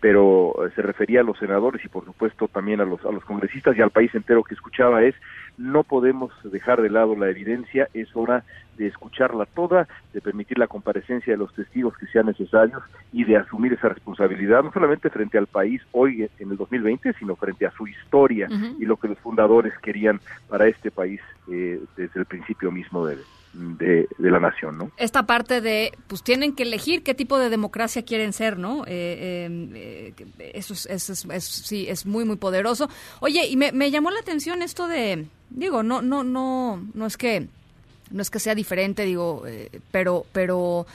pero se refería a los senadores y por supuesto también a los a los congresistas y al país entero que escuchaba es no podemos dejar de lado la evidencia, es hora de escucharla toda, de permitir la comparecencia de los testigos que sean necesarios y de asumir esa responsabilidad, no solamente frente al país hoy en el 2020, sino frente a su historia uh -huh. y lo que los fundadores querían para este país eh, desde el principio mismo de, de, de, la nación, ¿no? Esta parte de, pues tienen que elegir qué tipo de democracia quieren ser, ¿no? Eh, eh, eso, es, eso es, es, sí, es muy, muy poderoso. Oye, y me, me llamó la atención esto de, digo, no, no, no, no es que, no es que sea diferente, digo, eh, pero, pero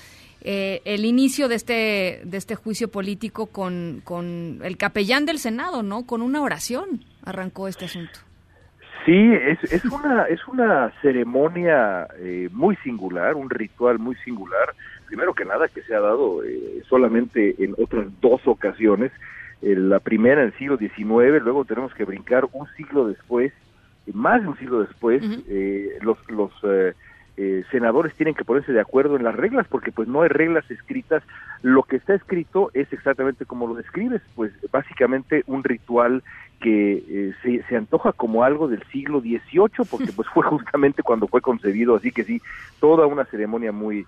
eh, el inicio de este, de este juicio político con, con el capellán del Senado, ¿no? Con una oración arrancó este asunto. Sí, es, es una es una ceremonia eh, muy singular, un ritual muy singular. Primero que nada que se ha dado eh, solamente en otras dos ocasiones. Eh, la primera en el siglo XIX, luego tenemos que brincar un siglo después, más de un siglo después, uh -huh. los los senadores tienen que ponerse de acuerdo en las reglas porque pues no hay reglas escritas. Lo que está escrito es exactamente como lo describes, pues básicamente un ritual que eh, se, se, antoja como algo del siglo XVIII, porque pues fue justamente cuando fue concebido, así que sí, toda una ceremonia muy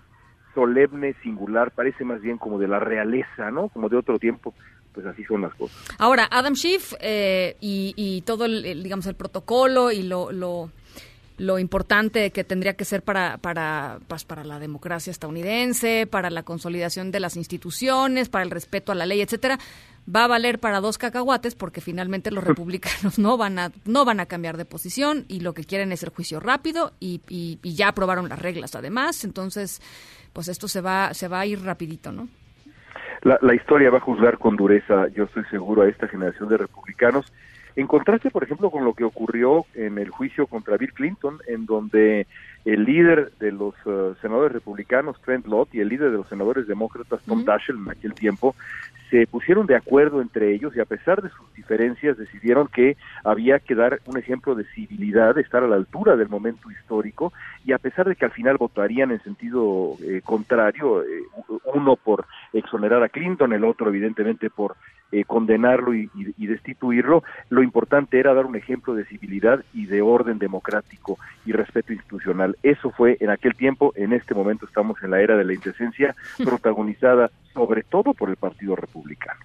solemne, singular, parece más bien como de la realeza, ¿no? Como de otro tiempo, pues así son las cosas. Ahora, Adam Schiff eh, y, y, todo, el, el, digamos, el protocolo y lo, lo lo importante que tendría que ser para, para, pues, para la democracia estadounidense, para la consolidación de las instituciones, para el respeto a la ley, etcétera, va a valer para dos cacahuates porque finalmente los republicanos no van a no van a cambiar de posición y lo que quieren es el juicio rápido y, y, y ya aprobaron las reglas además, entonces pues esto se va se va a ir rapidito, ¿no? La, la historia va a juzgar con dureza, yo estoy seguro, a esta generación de republicanos en contraste, por ejemplo, con lo que ocurrió en el juicio contra Bill Clinton, en donde el líder de los uh, senadores republicanos, Trent Lott, y el líder de los senadores demócratas, Tom uh -huh. Daschle, en aquel tiempo, se pusieron de acuerdo entre ellos y a pesar de sus diferencias decidieron que había que dar un ejemplo de civilidad, de estar a la altura del momento histórico y a pesar de que al final votarían en sentido eh, contrario, eh, uno por exonerar a Clinton, el otro evidentemente por eh, condenarlo y, y, y, destituirlo, lo importante era dar un ejemplo de civilidad y de orden democrático y respeto institucional. Eso fue en aquel tiempo, en este momento estamos en la era de la indecencia, protagonizada sobre todo por el Partido Republicano.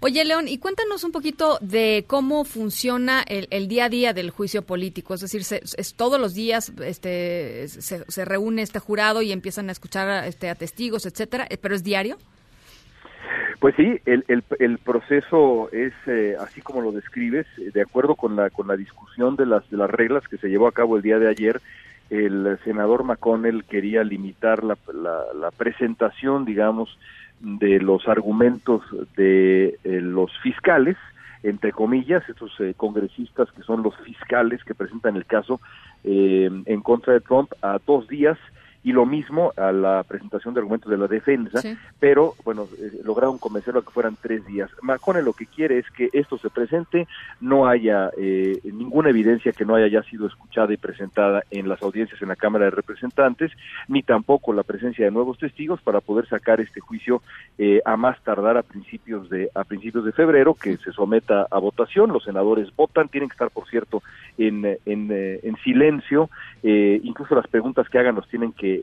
Oye, León, y cuéntanos un poquito de cómo funciona el, el día a día del juicio político. Es decir, se, es, todos los días este, se, se, reúne este jurado y empiezan a escuchar este, a testigos, etcétera, pero es diario. Pues sí, el, el, proceso es eh, así como lo describes, de acuerdo con la con la discusión de las de las reglas que se llevó a cabo el día de ayer. El senador McConnell quería limitar la, la, presentación, digamos, de los argumentos de eh, los fiscales, entre comillas, estos eh, congresistas que son los fiscales que presentan el caso eh, en contra de Trump a dos días y lo mismo a la presentación de argumentos de la defensa, pero bueno, eh, lograron convencerlo a que fueran tres días. Macone lo que quiere es que esto se presente, no haya eh, ninguna evidencia que no haya ya sido escuchada y presentada en las audiencias en la Cámara de Representantes, ni tampoco la presencia de nuevos testigos para poder sacar este juicio eh, a más tardar a principios de a principios de febrero, que se someta a votación. Los senadores votan, tienen que estar, por cierto, en, en, en silencio, incluso las preguntas que hagan los tienen que,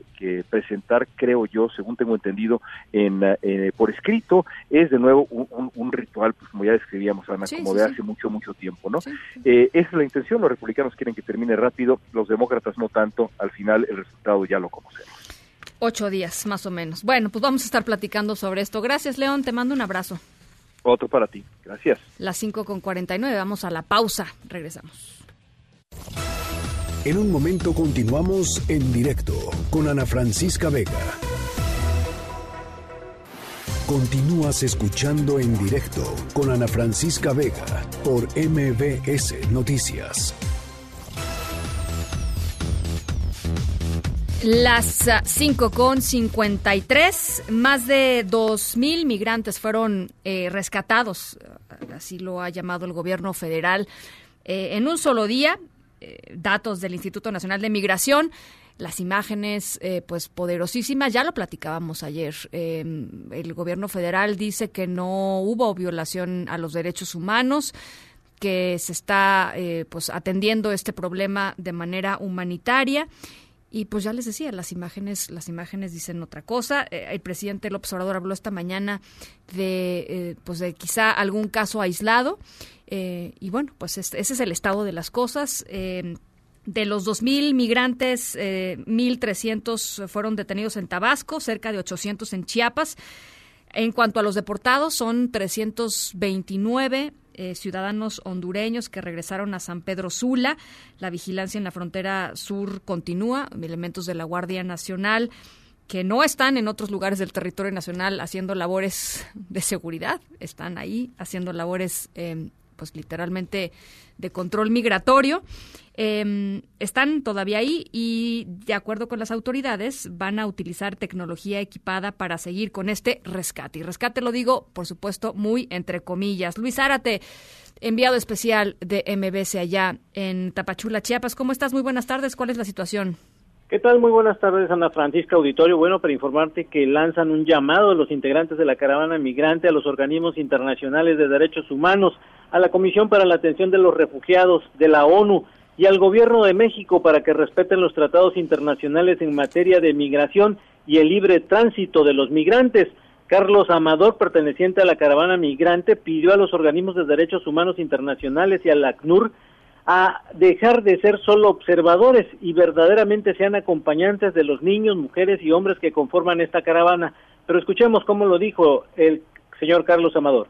presentar, creo yo, según tengo entendido, en, por escrito. Es de nuevo un, ritual, pues como ya describíamos, Ana, como de hace mucho, mucho tiempo, ¿no? Eh, esa es la intención, los republicanos quieren que termine rápido, los demócratas no tanto, al final el resultado ya lo conocemos. Ocho días, más o menos. Bueno, pues vamos a estar platicando sobre esto. Gracias, León, te mando un abrazo. Otro para ti, gracias. Las 5 con 49, vamos a la pausa, regresamos. En un momento continuamos en directo con Ana Francisca Vega. Continúas escuchando en directo con Ana Francisca Vega por MBS Noticias. Las 5 con 53, más de 2.000 migrantes fueron eh, rescatados, así lo ha llamado el gobierno federal, eh, en un solo día eh, datos del Instituto Nacional de Migración las imágenes, eh, pues poderosísimas. Ya lo platicábamos ayer. Em, el gobierno federal dice que no hubo violación a los derechos humanos, que se está, eh, pues, atendiendo este problema de manera humanitaria. Y pues ya les decía, las imágenes, las imágenes dicen otra cosa. el presidente López Obrador habló esta mañana de, pues, de quizá algún caso aislado. Eh, y bueno, pues ese es el estado de las cosas. Eh, de los 2.000 migrantes, eh, 1.300 fueron detenidos en Tabasco, cerca de 800 en Chiapas. En cuanto a los deportados, son 329 eh, ciudadanos hondureños que regresaron a San Pedro Sula. La vigilancia en la frontera sur continúa. Elementos de la Guardia Nacional que no están en otros lugares del territorio nacional haciendo labores de seguridad, están ahí haciendo labores eh, pues literalmente de control migratorio, em, están todavía ahí y de acuerdo con las autoridades van a utilizar tecnología equipada para seguir con este rescate. Y rescate lo digo, por supuesto, muy entre comillas. Luis Árate, enviado especial de MBC allá en Tapachula, Chiapas. ¿Cómo estás? Muy buenas tardes. ¿Cuál es la situación? ¿Qué tal? Muy buenas tardes, Ana Francisca Auditorio. Bueno, para informarte que lanzan un llamado a los integrantes de la caravana migrante, a los organismos internacionales de derechos humanos, a la Comisión para la Atención de los Refugiados de la ONU y al Gobierno de México para que respeten los tratados internacionales en materia de migración y el libre tránsito de los migrantes. Carlos Amador, perteneciente a la caravana migrante, pidió a los organismos de derechos humanos internacionales y al ACNUR a dejar de ser solo observadores y verdaderamente sean acompañantes de los niños, mujeres y hombres que conforman esta caravana. Pero escuchemos cómo lo dijo el señor Carlos Amador.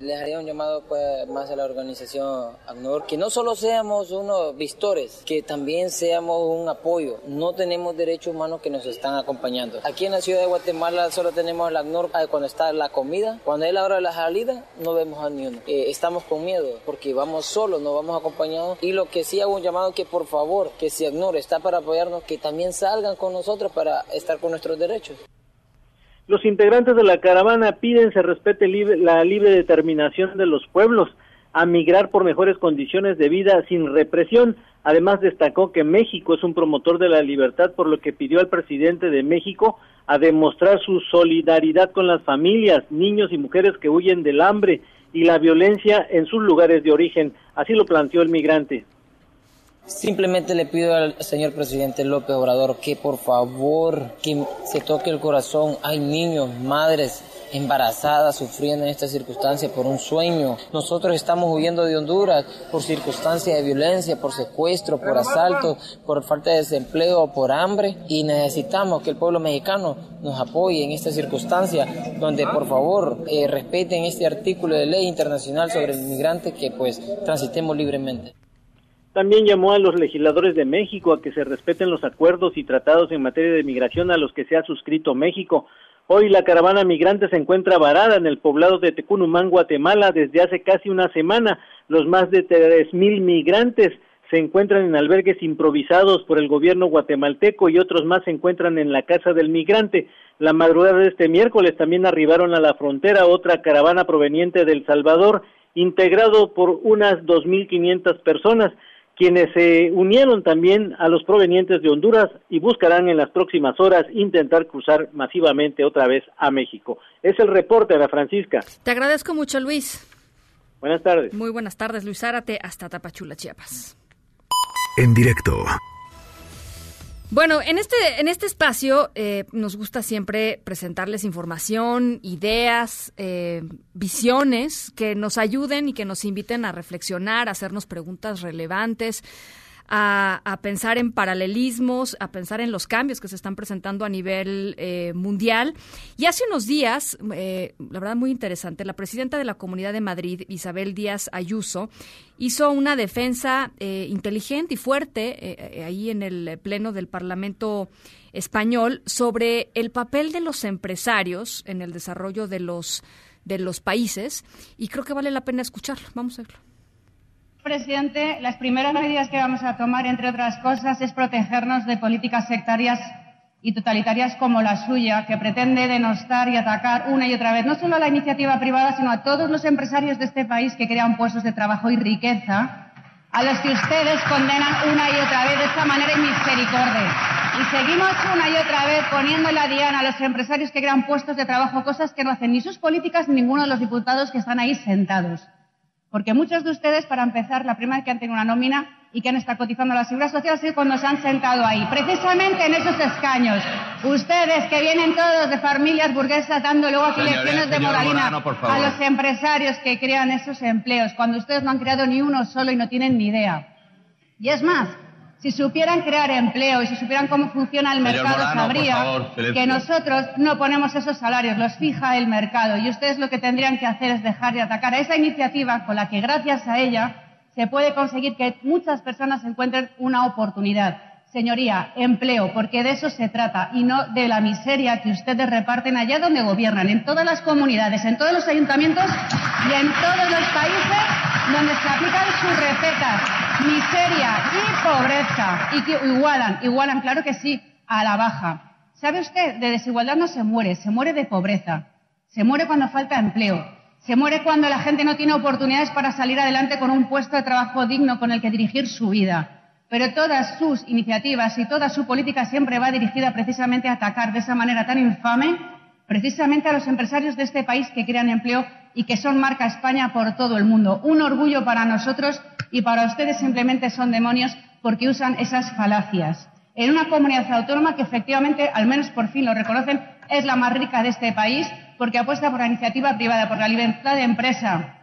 Les haría un llamado pues, más a la organización ACNUR, que no solo seamos unos vistores, que también seamos un apoyo. No tenemos derechos humanos que nos están acompañando. Aquí en la ciudad de Guatemala solo tenemos el ACNUR ah, cuando está la comida, cuando es la hora de la salida no vemos a ni uno. Eh, estamos con miedo porque vamos solos, no vamos acompañados. Y lo que sí hago un llamado que por favor, que si ACNUR está para apoyarnos, que también salgan con nosotros para estar con nuestros derechos. Los integrantes de la caravana piden se respete la libre determinación de los pueblos a migrar por mejores condiciones de vida sin represión. Además destacó que México es un promotor de la libertad, por lo que pidió al presidente de México a demostrar su solidaridad con las familias, niños y mujeres que huyen del hambre y la violencia en sus lugares de origen. Así lo planteó el migrante. Simplemente le pido al señor presidente López Obrador que por favor que se toque el corazón. Hay niños, madres embarazadas sufriendo en esta circunstancia por un sueño. Nosotros estamos huyendo de Honduras por circunstancias de violencia, por secuestro, por asalto, por falta de desempleo, por hambre y necesitamos que el pueblo mexicano nos apoye en esta circunstancia donde por favor eh, respeten este artículo de ley internacional sobre el migrante que pues transitemos libremente. También llamó a los legisladores de México a que se respeten los acuerdos y tratados en materia de migración a los que se ha suscrito México. Hoy la caravana migrante se encuentra varada en el poblado de Tecunumán, Guatemala, desde hace casi una semana. Los más de tres mil migrantes se encuentran en albergues improvisados por el gobierno guatemalteco y otros más se encuentran en la casa del migrante. La madrugada de este miércoles también arribaron a la frontera otra caravana proveniente del Salvador, integrado por unas 2.500 personas, quienes se unieron también a los provenientes de Honduras y buscarán en las próximas horas intentar cruzar masivamente otra vez a México. Es el reporte, Ana Francisca. Te agradezco mucho, Luis. Buenas tardes. Muy buenas tardes, Luis Zárate, hasta Tapachula, Chiapas. En directo. Bueno, en este, en este espacio eh, nos gusta siempre presentarles información, ideas, eh, visiones que nos ayuden y que nos inviten a reflexionar, a hacernos preguntas relevantes, a, pensar en paralelismos, a pensar en los cambios que se están presentando a nivel eh, mundial. Y hace unos días, eh, la verdad muy interesante, la presidenta de la Comunidad de Madrid, Isabel Díaz Ayuso, hizo una defensa eh, inteligente y fuerte ahí en el Pleno del Parlamento español sobre el papel de los empresarios en el desarrollo de los de los países y creo que vale la pena escucharlo. Vamos a verlo. Presidente, las primeras medidas que vamos a tomar, entre otras cosas, es protegernos de políticas sectarias y totalitarias como la suya, que pretende denostar y atacar una y otra vez no solo a la iniciativa privada, sino a todos los empresarios de este país que crean puestos de trabajo y riqueza, a los que ustedes condenan una y otra vez de esta manera y misericordia. Y seguimos una y otra vez poniendo la diana a los empresarios que crean puestos de trabajo, cosas que no hacen ni sus políticas ni ninguno de los diputados que están ahí sentados. Porque muchos de ustedes, para empezar, la primera vez que han tenido una nómina y que han estado cotizando a la seguridad social ha sido cuando se han sentado ahí, precisamente en esos escaños. Ustedes que vienen todos de familias burguesas dando luego aquí lecciones de moralina a los empresarios que crean esos empleos, cuando ustedes no han creado ni uno solo y no tienen ni idea. Y es más, si supieran crear empleo y si supieran cómo funciona el mercado, sabrían que nosotros no ponemos esos salarios, los fija el mercado. Y ustedes lo que tendrían que hacer es dejar de atacar a esa iniciativa con la que, gracias a ella, se puede conseguir que muchas personas encuentren una oportunidad. Señoría, empleo, porque de eso se trata y no de la miseria que ustedes reparten allá donde gobiernan, en todas las comunidades, en todos los ayuntamientos y en todos los países donde se aplican sus recetas miseria y pobreza. Y que igualan, igualan, claro que sí, a la baja. ¿Sabe usted? De desigualdad no se muere, se muere de pobreza. Se muere cuando falta empleo. Se muere cuando la gente no tiene oportunidades para salir adelante con un puesto de trabajo digno con el que dirigir su vida. Pero todas sus iniciativas y toda su política siempre va dirigida precisamente a atacar de esa manera tan infame precisamente a los empresarios de este país que crean empleo y que son marca España por todo el mundo. Un orgullo para nosotros y para ustedes simplemente son demonios porque usan esas falacias. En una comunidad autónoma que efectivamente, al menos por fin lo reconocen, es la más rica de este país porque apuesta por la iniciativa privada, por la libertad de empresa,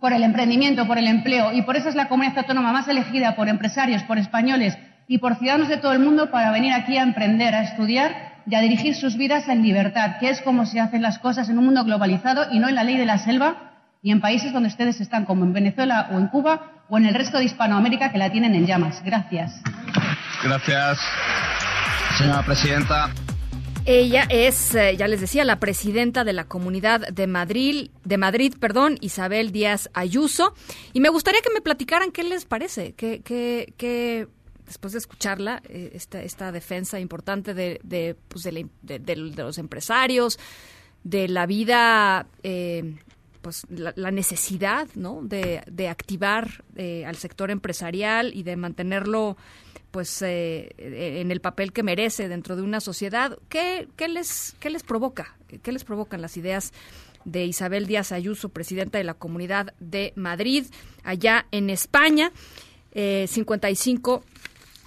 por el emprendimiento, por el empleo y por eso es la comunidad autónoma más elegida por empresarios, por españoles y por ciudadanos de todo el mundo para venir aquí a emprender, a estudiar y a dirigir sus vidas en libertad, que es como se hacen las cosas en un mundo globalizado y no en la ley de la selva y en países donde ustedes están, como en Venezuela o en Cuba o en el resto de Hispanoamérica que la tienen en llamas. Gracias. Gracias, señora presidenta. Ella es, eh, ya les decía, la presidenta de la Comunidad de Madrid, de Madrid, perdón, Isabel Díaz Ayuso. Y me gustaría que me platicaran qué les parece, qué, qué, qué después de escucharla, eh, esta, esta defensa importante de, de, pues de, los empresarios, de la vida, eh, pues la, necesidad ¿no? de, activar eh, al sector empresarial y de mantenerlo pues en el papel que merece dentro de una sociedad. ¿Qué, qué, les, ¿Qué les provoca? ¿Qué les provocan las ideas de Isabel Díaz Ayuso, presidenta de la Comunidad de Madrid, allá en España? 55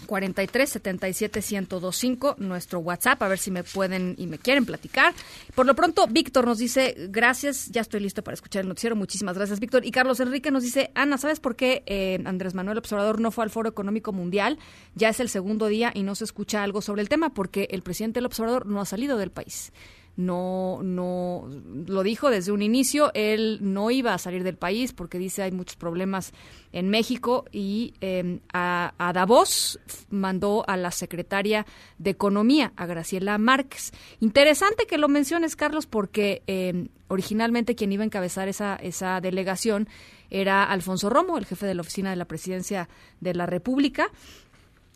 43 77 1025, nuestro WhatsApp, a ver si me pueden y me quieren platicar. Por lo pronto, Víctor nos dice, gracias, ya estoy listo para escuchar el noticiero, muchísimas gracias, Víctor. Y Carlos Enrique nos dice, Ana, ¿sabes por qué eh, Andrés Manuel Observador no fue al Foro Económico Mundial? Ya es el segundo día y no se escucha algo sobre el tema porque el presidente del Observador no ha salido del país. No, no, lo dijo desde un inicio, él no iba a salir del país porque dice hay muchos problemas en México y em, a, Davos mandó a la secretaria de Economía, a Graciela Márquez. Interesante que lo menciones, Carlos, porque em, originalmente quien iba a encabezar esa, esa delegación era Alfonso Romo, el jefe de la oficina de la presidencia de la República.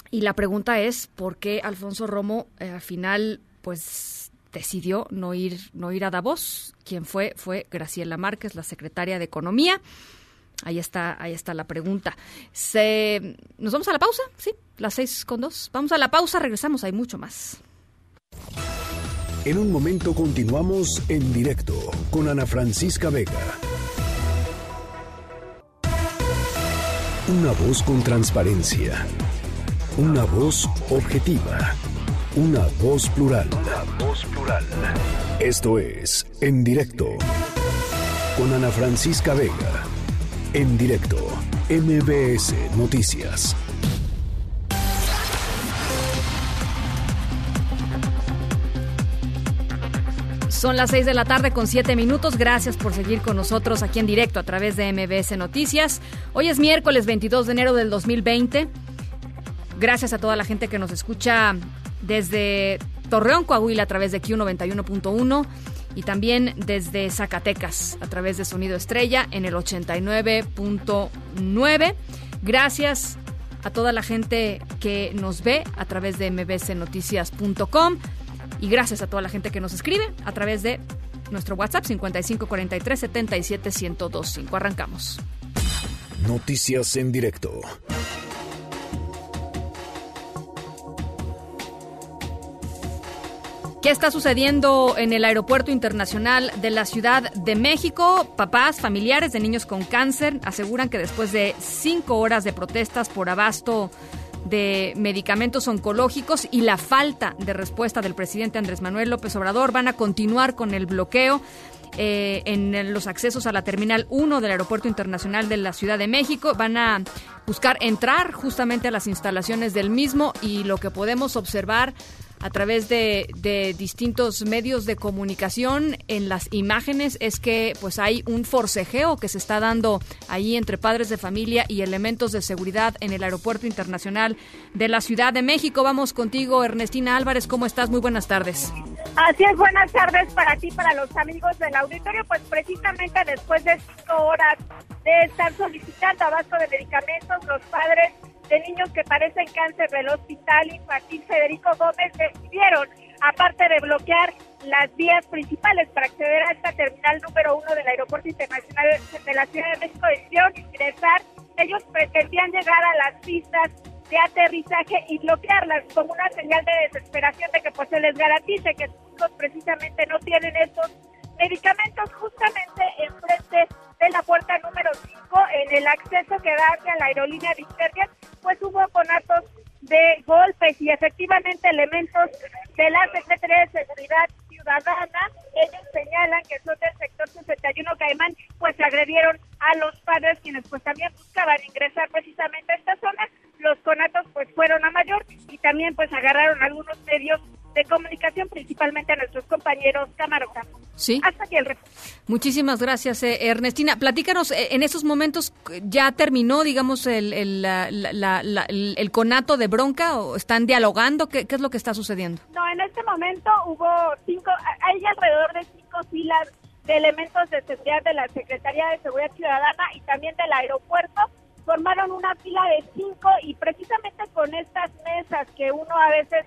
Y la pregunta es, ¿por qué Alfonso Romo eh, al final, pues decidió no ir, no ir a Davos. Quien fue fue Graciela Márquez, la secretaria de Economía. Ahí está, ahí está la pregunta. Se, ¿Nos vamos a la pausa? Sí, las seis con dos. Vamos a la pausa, regresamos, hay mucho más. En un momento continuamos en directo con Ana Francisca Vega. Una voz con transparencia. Una voz objetiva. Una voz plural. Una voz plural. Esto es En Directo con Ana Francisca Vega. En directo, MBS Noticias. Son las 6 de la tarde con 7 minutos. Gracias por seguir con nosotros aquí en directo a través de MBS Noticias. Hoy es miércoles 22 de enero del 2020. Gracias a toda la gente que nos escucha desde Torreón, Coahuila, a través de Q91.1 y también desde Zacatecas, a través de Sonido Estrella en el 89.9. Gracias a toda la gente que nos ve a través de mbcnoticias.com y gracias a toda la gente que nos escribe a través de nuestro WhatsApp 5543 77 1025. Arrancamos. Noticias en directo. ¿Qué está sucediendo en el Aeropuerto Internacional de la Ciudad de México? Papás, familiares de niños con cáncer aseguran que después de cinco horas de protestas por abasto de medicamentos oncológicos y la falta de respuesta del presidente Andrés Manuel López Obrador van a continuar con el bloqueo eh, en los accesos a la Terminal 1 del Aeropuerto Internacional de la Ciudad de México. Van a buscar entrar justamente a las instalaciones del mismo y lo que podemos observar a través de, distintos medios de comunicación en las imágenes es que pues hay un forcejeo que se está dando ahí entre padres de familia y elementos de seguridad en el Aeropuerto Internacional de la Ciudad de México. Vamos contigo, Ernestina Álvarez. ¿Cómo estás? Muy buenas tardes. Así es, buenas tardes para ti, para los amigos del auditorio. Pues precisamente después de cinco horas de estar solicitando abasto de medicamentos, los padres de niños que padecen cáncer del Hospital Infantil Federico Gómez decidieron, aparte de bloquear las vías principales para acceder a esta terminal número uno del Aeropuerto Internacional de la Ciudad de México, decidieron ingresar. Ellos pretendían llegar a las pistas de aterrizaje y bloquearlas como una señal de desesperación de que pues se les garantice que sus precisamente no tienen estos medicamentos justamente enfrente de la puerta número 5 en el acceso que da hacia la aerolínea de pues hubo conatos de golpes y efectivamente elementos de la Secretaría de Seguridad Ciudadana, ellos señalan que son del sector 61 Caimán, pues agredieron a los padres quienes pues también buscaban ingresar precisamente a esta zona. Los conatos pues fueron a mayor y también pues agarraron algunos medios de comunicación, principalmente a nuestros compañeros camarógrafos. Sí. Hasta aquí el Muchísimas gracias, eh, Ernestina. Platícanos, eh, en esos momentos ya terminó, digamos, el, el, el, conato de bronca o están dialogando. ¿Qué, es lo que está sucediendo? No, en este momento hubo cinco, hay alrededor de cinco filas de elementos de seguridad de la Secretaría de Seguridad Ciudadana y también del aeropuerto. Formaron una fila de cinco y precisamente con estas mesas que uno a veces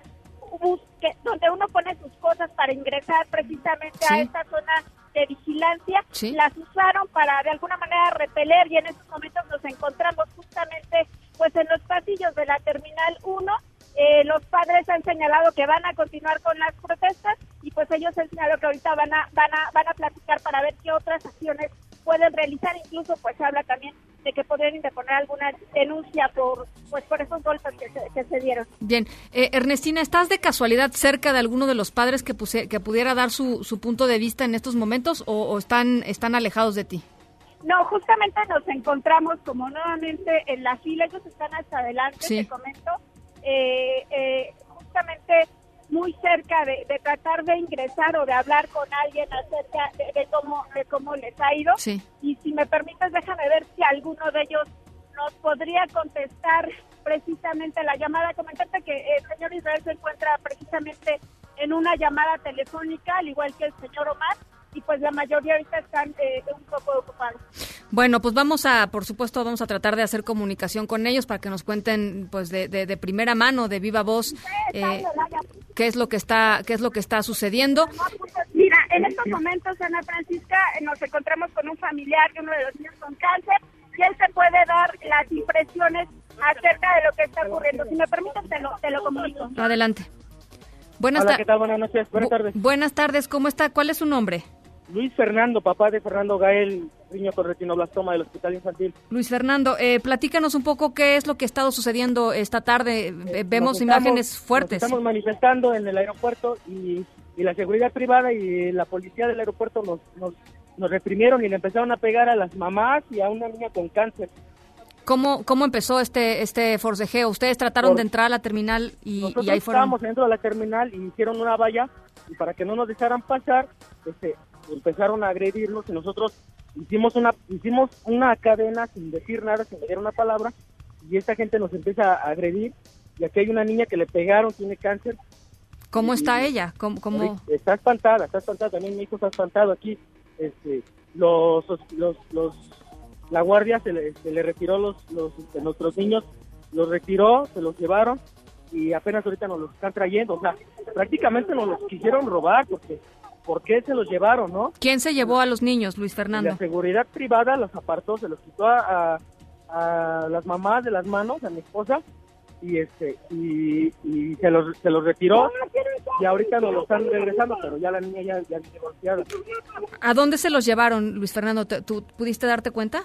busque, donde uno pone sus cosas para ingresar precisamente a esta zona de vigilancia, las usaron para de alguna manera repeler y en estos momentos nos encontramos justamente pues en los pasillos de la Terminal 1. Eh, los padres han señalado que van a continuar con las protestas y pues ellos han señalado que ahorita van a, van a, van a platicar para ver qué otras acciones pueden realizar, incluso pues habla también de que podrían interponer alguna denuncia por pues por esos golpes que se, dieron. Bien, eh, Ernestina, ¿estás de casualidad cerca de alguno de los padres que, que pudiera dar su, su punto de vista en estos momentos o, están, están alejados de ti? No, justamente nos encontramos como nuevamente en la fila, ellos están hasta adelante, te comento. Eh, eh, justamente muy cerca de, de tratar de ingresar o de hablar con alguien acerca de, de cómo de cómo les ha ido. Sí. Y si me permites, déjame ver si alguno de ellos nos podría contestar precisamente la llamada. Comentarte que el señor Israel se encuentra precisamente en una llamada telefónica, al igual que el señor Omar, y pues la mayoría ahorita están eh, un poco ocupados. Bueno, pues vamos a, por supuesto, vamos a tratar de hacer comunicación con ellos para que nos cuenten, pues, de, de, de primera mano, de viva voz, eh, qué es lo que está, qué es lo que está sucediendo. Mira, en estos momentos, Ana Francisca, eh, nos encontramos con un familiar de uno de los niños con cáncer y él te puede dar las impresiones acerca de lo que está ocurriendo. Si me permites, te lo, te lo comunico. Adelante. Buenas Hola, tardes. ¿qué tal? Buenas noches. Buenas tardes. Buenas tardes, ¿cómo está? ¿Cuál es su nombre? Luis Fernando, papá de Fernando Gael, niño con retinoblastoma del Hospital Infantil. Luis Fernando, eh, platícanos un poco qué es lo que ha estado sucediendo esta tarde. Eh, vemos Nos imágenes estamos- fuertes. Nos estamos manifestando en el aeropuerto y, y la seguridad privada y la policía del aeropuerto nos, nos, nos reprimieron y le empezaron a pegar a las mamás y a una niña con cáncer. ¿Cómo, ¿Cómo empezó este, este forcejeo? ¿Ustedes trataron Por- de entrar a la terminal y, Nosotros y ahí fueron? estábamos dentro de la terminal y hicieron una valla y para que no nos dejaran pasar, este, empezaron a agredirnos y nosotros hicimos una hicimos una cadena sin decir nada, sin decir una palabra y esta gente nos empieza a agredir y aquí hay una niña que le pegaron, tiene cáncer. ¿Cómo y- está ella? ¿Cómo, cómo- Está espantada, está espantada, también mi hijo está espantado aquí. Este, los, los, los, la guardia se le, se le retiró los, los, este, nuestros niños, los retiró, se los llevaron y apenas ahorita nos los están trayendo. O sea, prácticamente nos los quisieron robar porque, ¿por qué se los llevaron, no? ¿Quién se llevó a los niños, Luis Fernando? La seguridad privada los apartó, se los quitó a, a- a las mamás de las manos, a mi esposa, y este y, y se los se los retiró y ahorita nos lo están regresando, pero ya la niña ya, ya golpeada. ¿A dónde se los llevaron, Luis Fernando? ¿Te- ¿Tú pudiste darte cuenta?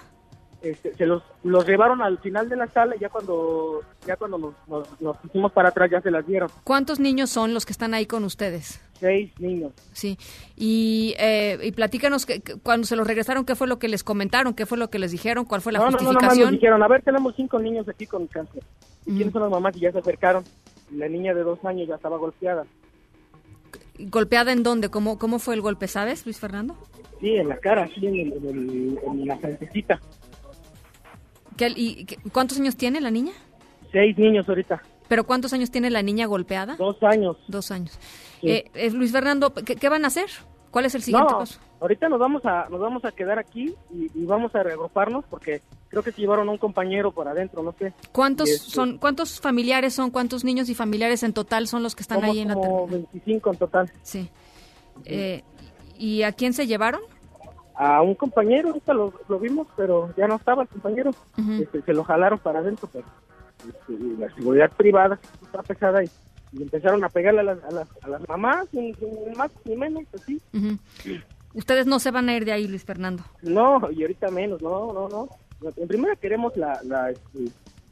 Este, se los los llevaron al final de la sala y ya cuando ya cuando nos, nos, nos pusimos para atrás ya se las dieron. ¿Cuántos niños son los que están ahí con ustedes? Seis niños. Sí, y, eh, y platícanos que, que cuando se los regresaron, ¿qué fue lo que les comentaron? ¿Qué fue lo que les dijeron? ¿Cuál fue la no, no, no, nomás nos justificación? dijeron, a ver, tenemos cinco niños aquí con cáncer. ¿Y quiénes son las mamás? Y ya se acercaron. La niña de dos años ya estaba golpeada. ¿Golpeada en dónde? ¿Cómo, ¿Cómo fue el golpe, sabes, Luis Fernando? Sí, en la cara, sí, en, el- en el- en la frentecita. ¿Qué- ¿Y qué- cuántos años tiene la niña? Seis niños ahorita. ¿Pero cuántos años tiene la niña golpeada? Dos años. Dos años. Sí. Eh, eh, Luis Fernando, ¿qué, qué van a hacer? ¿Cuál es el siguiente no, paso? ahorita nos vamos a nos vamos a quedar aquí y, y vamos a reagruparnos porque creo que se llevaron a un compañero por adentro, no sé. ¿Cuántos este, son? ¿Cuántos familiares son? ¿Cuántos niños y familiares en total son los que están ahí en la como terminal? 25 en total. Sí. Eh, ¿Y a quién se llevaron? A un compañero, ahorita lo, lo vimos, pero ya no estaba el compañero. Este, se lo jalaron para adentro, pero este, la seguridad privada está pesada y, y empezaron a pegarle a las, a las, a las mamás, ni, ni más ni menos, así. Ustedes no se van a ir de ahí, Luis Fernando. No, y ahorita menos, no, no, no. En primera queremos la, la, este,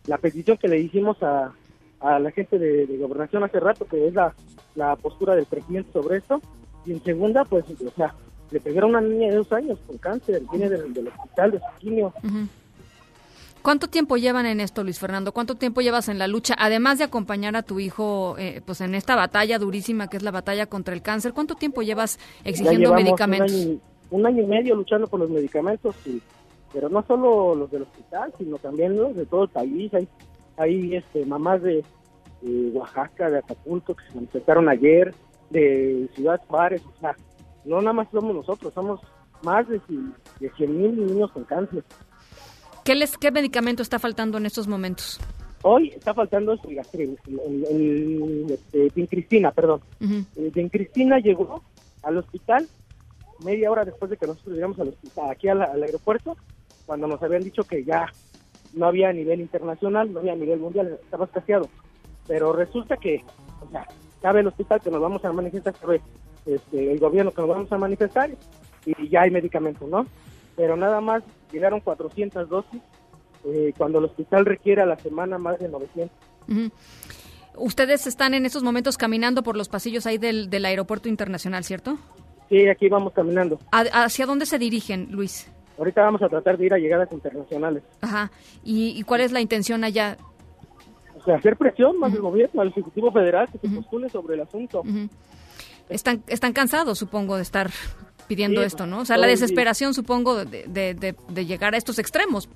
la petición que le hicimos a, a la gente de, de gobernación hace rato, que es la, la postura del presidente sobre esto. Y en segunda, pues, o sea, le pegaron a una niña de dos años con cáncer, viene del, del hospital de su quimio. ¿Cuánto tiempo llevan en esto, Luis Fernando? ¿Cuánto tiempo llevas en la lucha? Además de acompañar a tu hijo eh, pues en esta batalla durísima que es la batalla contra el cáncer, ¿cuánto tiempo llevas exigiendo medicamentos? Un año, y- un año y medio luchando por los medicamentos, y, pero no solo los del hospital, sino también los de todo el país. Hay, hay este, mamás de, de Oaxaca, de Acapulco, que se manifestaron ayer, de Ciudad Juárez, o sea, no nada más somos nosotros, somos más de, de 100 mil niños con cáncer. ¿Qué, les, ¿Qué medicamento está faltando en estos momentos? Hoy está faltando el Gastril, el, el, este, vincristina, perdón. Ujú. Eh, Vincristina llegó al hospital media hora después de que nosotros llegamos al hospital, aquí al, al aeropuerto, cuando nos habían dicho que ya no había a nivel internacional, no había a nivel mundial, estaba escaseado. Pero resulta que, o sea, sabe el hospital que nos vamos a manifestar, sabe este, el gobierno que nos vamos a manifestar y ya hay medicamentos, ¿no? Pero nada más llegaron 400 dosis, eh, cuando el hospital requiere a la semana más de 900. Ujú. Ustedes están en estos momentos caminando por los pasillos ahí del, del aeropuerto internacional, ¿cierto? Sí, aquí vamos caminando. ¿A- ¿Hacia dónde se dirigen, Luis? Ahorita vamos a tratar de ir a llegadas internacionales. Ajá. ¿Y, y cuál es la intención allá? hacer presión más del gobierno, al Ejecutivo Federal, que se postule sobre el asunto. Están, están cansados, supongo, de estar pidiendo Sí, esto, ¿no? O sea, la desesperación, supongo, de, de, de- de llegar a estos extremos.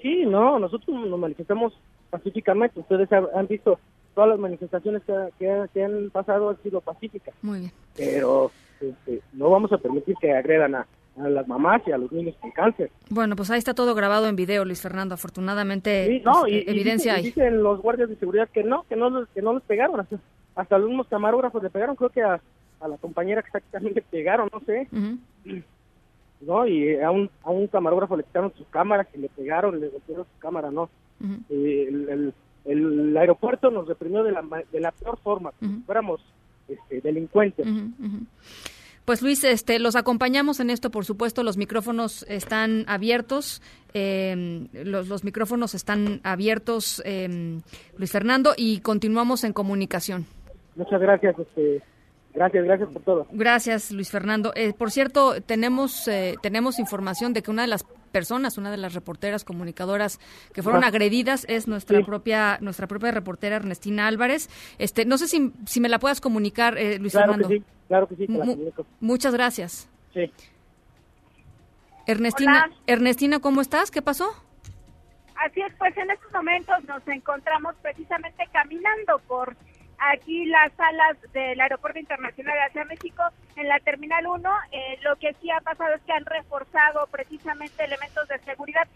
Sí, no, nosotros nos manifestamos pacíficamente. Ustedes han, visto todas las manifestaciones que, que- que han pasado han sido pacíficas. Muy bien. Pero este, no vamos a permitir que agredan a, a las mamás y a los niños con cáncer. Bueno, pues ahí está todo grabado en video, Luis Fernando. Afortunadamente, Sí, no, pues, y, y evidencia dicen, hay. dicen los guardias de seguridad que no, que no, que no les pegaron. Hasta, hasta los mismos camarógrafos le pegaron. Creo que a, a la compañera que le pegaron, no sé. No, y a un, a un camarógrafo le quitaron sus cámaras y le pegaron, le golpearon su cámara, no. El, el- el aeropuerto nos reprimió de la, de la peor forma, como si fuéramos este, delincuentes. Pues Luis, este, los acompañamos en esto, por supuesto, los micrófonos están abiertos, eh, los, los micrófonos están abiertos, eh, Luis Fernando, y continuamos en comunicación. Muchas gracias, este, gracias, gracias por todo. Gracias, Luis Fernando. Eh, por cierto, tenemos eh, tenemos información de que una de las personas, una de las reporteras comunicadoras que fueron agredidas es nuestra propia nuestra propia reportera Ernestina Álvarez. Este, no sé si, si me la puedas comunicar, eh, Luis Claro Fernando. que sí, claro que sí, te la Mu- comunico. Muchas gracias. Sí. Ernestina, Ernestina, ¿cómo estás? ¿Qué pasó? Así es, pues en estos momentos nos encontramos precisamente caminando por aquí las salas del Aeropuerto Internacional de Asia México en la Terminal 1. Eh, lo que sí ha pasado es que han reforzado precisamente elementos de seguridad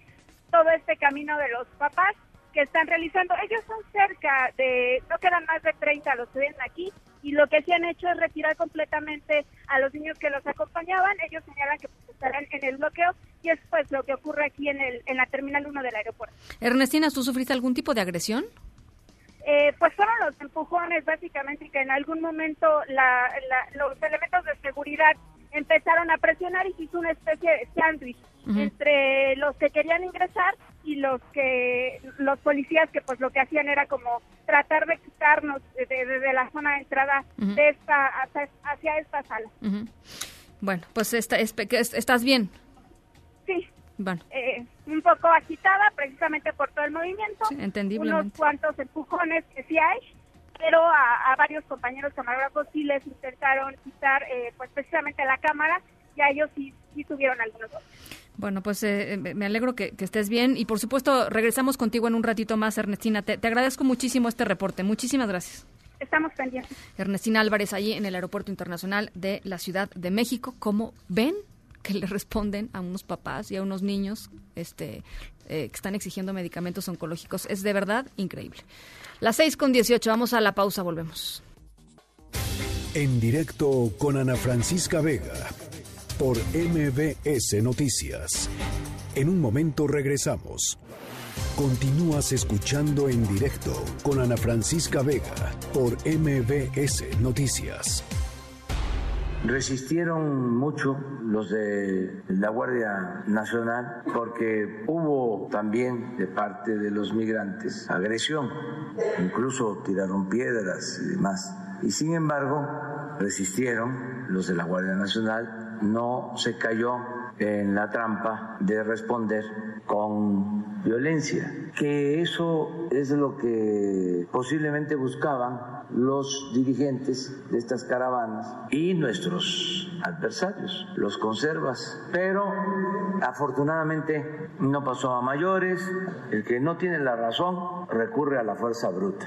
todo este camino de los papás que están realizando. Ellos son cerca de, no quedan más de 30 los que vienen aquí y lo que sí han hecho es retirar completamente a los niños que los acompañaban. Ellos señalan que pues, estarán en el bloqueo y es pues lo que ocurre aquí en, el, en la Terminal 1 del aeropuerto. Ernestina, ¿tú sufriste algún tipo de agresión? Eh, pues fueron los empujones básicamente que en algún momento la- la- los elementos de seguridad empezaron a presionar y se hizo una especie de sándwich entre los que querían ingresar y los que los policías que pues lo que hacían era como tratar de quitarnos de, de- de la zona de entrada de esta hacia, hacia esta sala. Bueno, pues esta, es- estás bien. Sí, Bueno, eh, un poco agitada precisamente por todo el movimiento. entendiblemente. Unos cuantos empujones que sí hay, pero a, a varios compañeros camarógrafos sí les intentaron quitar eh, pues precisamente la cámara y a ellos sí, sí tuvieron algunos golpes. Bueno, pues eh, me me alegro que, que estés bien y por supuesto regresamos contigo en un ratito más, Ernestina. Te, te agradezco muchísimo este reporte. Muchísimas gracias. Estamos pendientes. Ernestina Álvarez, allí en el Aeropuerto Internacional de la Ciudad de México. ¿Cómo ven que le responden a unos papás y a unos niños este, eh, que están exigiendo medicamentos oncológicos? Es de verdad increíble. Las 6 con 18, vamos a la pausa, volvemos. En directo con Ana Francisca Vega por MBS Noticias. En un momento regresamos. Continúas escuchando en directo con Ana Francisca Vega por MBS Noticias. Resistieron mucho los de la Guardia Nacional porque hubo también de parte de los migrantes agresión, incluso tiraron piedras y demás. Y sin embargo, resistieron los de la Guardia Nacional, no se cayó en la trampa de responder con violencia, que eso es lo que posiblemente buscaban los dirigentes de estas caravanas y nuestros adversarios, los conservas. Pero afortunadamente no pasó a mayores, el que no tiene la razón recurre a la fuerza bruta.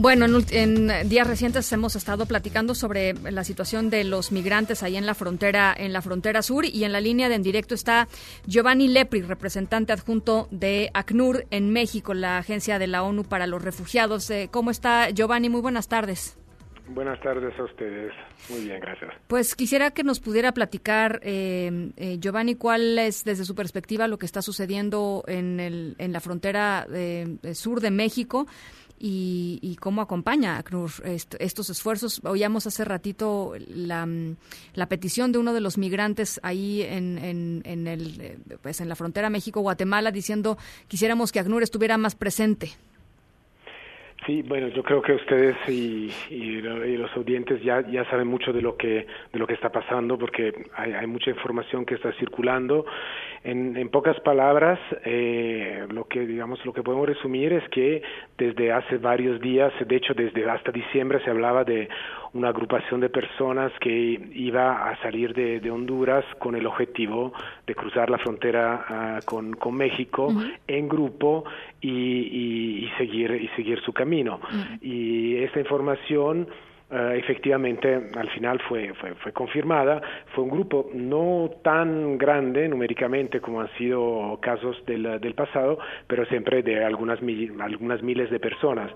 Bueno, en, en días recientes hemos estado platicando sobre la situación de los migrantes ahí en la frontera, en la frontera sur, y en la línea de en directo está Giovanni Lepri, representante adjunto de ACNUR en México, la agencia de la ONU para los refugiados. Eh, ¿Cómo está Giovanni? Muy buenas tardes. Buenas tardes a ustedes. Muy bien, gracias. Pues quisiera que nos pudiera platicar, eh, eh, Giovanni, cuál es desde su perspectiva lo que está sucediendo en, el, en la frontera eh, sur de México y, y cómo acompaña ACNUR est- estos esfuerzos. Oíamos hace ratito la, mm, la petición de uno de los migrantes ahí en, en, en el, eh, pues en la frontera México-Guatemala diciendo quisiéramos que ACNUR estuviera más presente. Sí, bueno, yo creo que ustedes y, y, los oyentes ya, ya saben mucho de lo que de lo que está pasando porque hay, hay mucha información que está circulando. En, en pocas palabras, eh, lo que digamos lo que podemos resumir es que desde hace varios días, de hecho desde hasta diciembre se hablaba de una agrupación de personas que iba a salir de, de Honduras con el objetivo de cruzar la frontera uh, con, con México uh -huh. en grupo y, y, y, seguir y seguir su camino. Uh -huh. Y esta información Uh, efectivamente al final fue, fue, fue, confirmada. Fue un grupo no tan grande numéricamente como han sido casos del, del pasado, pero siempre de algunas, algunas miles de personas.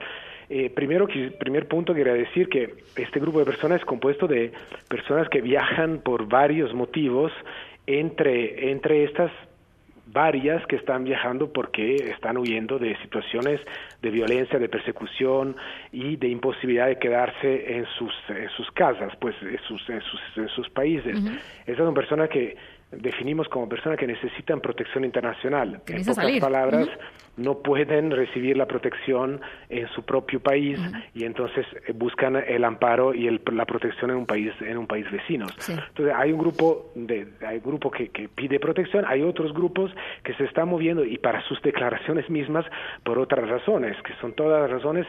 Eh, primero, primer punto, quería decir que este grupo de personas es compuesto de personas que viajan por varios motivos. Entre, entre estas varias que están viajando porque están huyendo de situaciones de violencia, de persecución y de imposibilidad de quedarse en sus, en sus casas, pues en sus, en sus, en sus países. Uh -huh. Esas son personas que definimos como personas que necesitan protección internacional. En pocas salir. palabras, uh -huh. no pueden recibir la protección en su propio país uh -huh. y entonces buscan el amparo y el, la protección en un país en un país vecino. Sí. Entonces hay un grupo de hay un grupo que, que pide protección, hay otros grupos que se están moviendo y para sus declaraciones mismas por otras razones, que son todas razones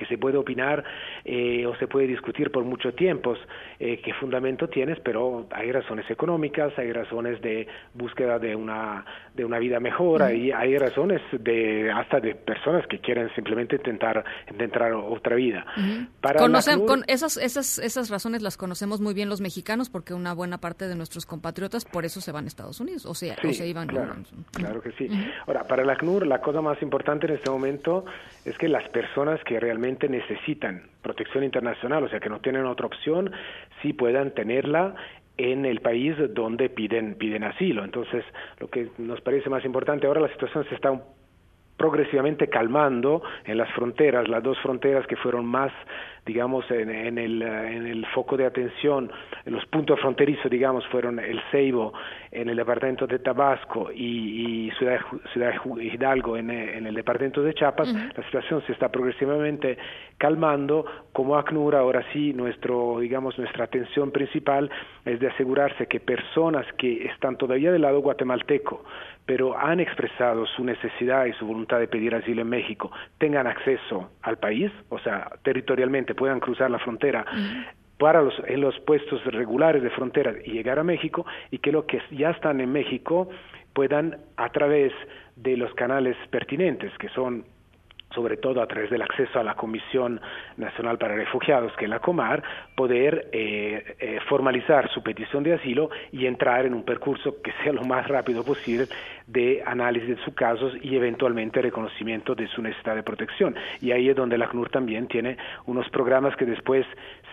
que se puede opinar eh, o se puede discutir por mucho tiempo eh, qué fundamento tienes, pero hay razones económicas, hay razones de búsqueda de una de una vida mejor, uh -huh. y hay razones de hasta de personas que quieren simplemente intentar intentar otra vida. Uh -huh. Para Conocen, con esas esas esas razones las conocemos muy bien los mexicanos porque una buena parte de nuestros compatriotas por eso se van a Estados Unidos, o sea, sí, o se iban. Claro, claro que sí. Ahora, para la CNUR la cosa más importante en este momento es que las personas que realmente necesitan protección internacional, o sea que no tienen otra opción, sí puedan tenerla en el país donde piden piden asilo. Entonces, lo que nos parece más importante ahora la situación se está progresivamente calmando en las fronteras, las dos fronteras que fueron más, digamos, en, en, el, en el foco de atención, en los puntos fronterizos, digamos, fueron el Ceibo en el departamento de Tabasco y, y Ciudad, Ciudad Hidalgo en, en, el departamento de Chiapas, uh -huh. la situación se está progresivamente calmando, como ACNUR ahora sí, nuestro, digamos, nuestra atención principal es de asegurarse que personas que están todavía del lado guatemalteco, pero han expresado su necesidad y su voluntad de pedir asilo en México, tengan acceso al país, o sea, territorialmente puedan cruzar la frontera. Uh -huh para los, en los puestos regulares de frontera y llegar a México y que los que ya están en México puedan a través de los canales pertinentes que son sobre todo a través del acceso a la Comisión Nacional para Refugiados, que es la Comar, poder eh, eh, formalizar su petición de asilo y entrar en un percurso que sea lo más rápido posible de análisis de sus casos y eventualmente reconocimiento de su necesidad de protección. Y ahí es donde la CNUR también tiene unos programas que después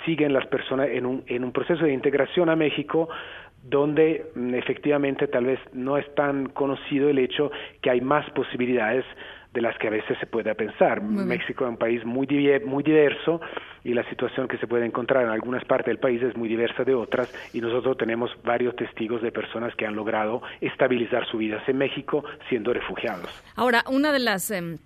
siguen las personas en un, en un proceso de integración a México donde mm, efectivamente tal vez no es tan conocido el hecho que hay más posibilidades de las que a veces se pueda pensar. México es un país muy, muy diverso y la situación que se puede encontrar en algunas partes del país es muy diversa de otras y nosotros tenemos varios testigos de personas que han logrado estabilizar su vida en México siendo refugiados. Ahora, una de las... Eh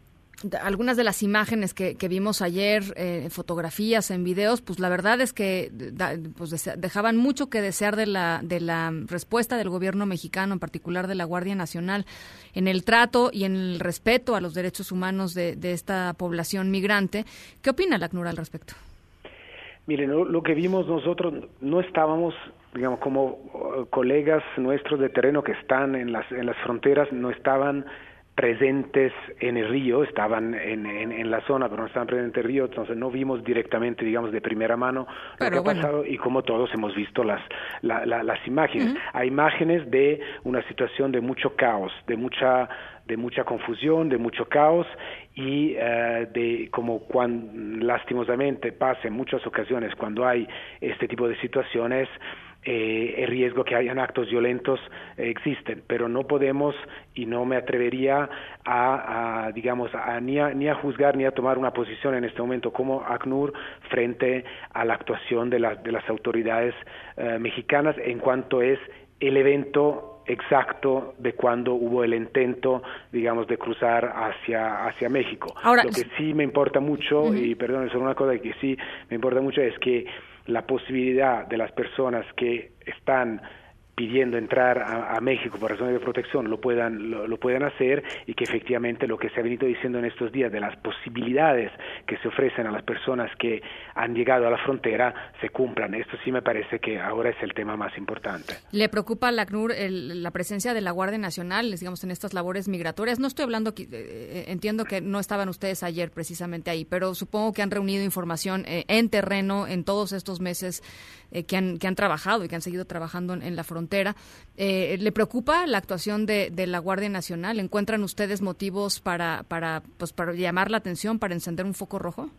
algunas de las imágenes que, vimos ayer, eh, fotografías, en videos, pues la verdad es que da, pues dejaban mucho que desear de la, de la respuesta del gobierno mexicano, en particular de la Guardia Nacional, en el trato y en el respeto a los derechos humanos de, esta población migrante. ¿Qué opina la CNUR al respecto? Miren, lo, lo que vimos nosotros, no estábamos digamos, como uh, colegas nuestros de terreno que están en las, en las fronteras, no estaban presentes en el río, estaban en, en, en, la zona, pero no estaban presentes en el río, entonces no vimos directamente, digamos, de primera mano pero lo que bueno. ha pasado y como todos hemos visto las, la, la, las imágenes. Uh -huh. Hay imágenes de una situación de mucho caos, de mucha de mucha confusión, de mucho caos y uh, de como cuando lastimosamente pasa en muchas ocasiones cuando hay este tipo de situaciones eh, el riesgo que hayan actos violentos eh, existen, pero no podemos y no me atrevería a, a digamos, a, ni, a, ni a juzgar ni a tomar una posición en este momento como ACNUR frente a la actuación de, la, de las autoridades uh, mexicanas en cuanto es el evento exacto de cuando hubo el intento, digamos, de cruzar hacia, hacia México. Ahora, Lo que sí me importa mucho, y perdón, solo una cosa que sí me importa mucho es que la posibilidad de las personas que están pidiendo entrar a, México por razones de protección lo puedan lo, puedan hacer y que efectivamente lo que se ha venido diciendo en estos días de las posibilidades que se ofrecen a las personas que han llegado a la frontera se cumplan. Esto sí me parece que ahora es el tema más importante. ¿Le preocupa a la ACNUR el, la presencia de la Guardia Nacional, digamos, en estas labores migratorias? No estoy hablando, eh, entiendo que no estaban ustedes ayer precisamente ahí, pero supongo que han reunido información eh, en terreno en todos estos meses eh, que, han, que han trabajado y que han seguido trabajando en, la frontera. Eh, ¿Le preocupa la actuación de, la Guardia Nacional? ¿Encuentran ustedes motivos para, para, pues, para llamar la atención, para encender un foco rojo?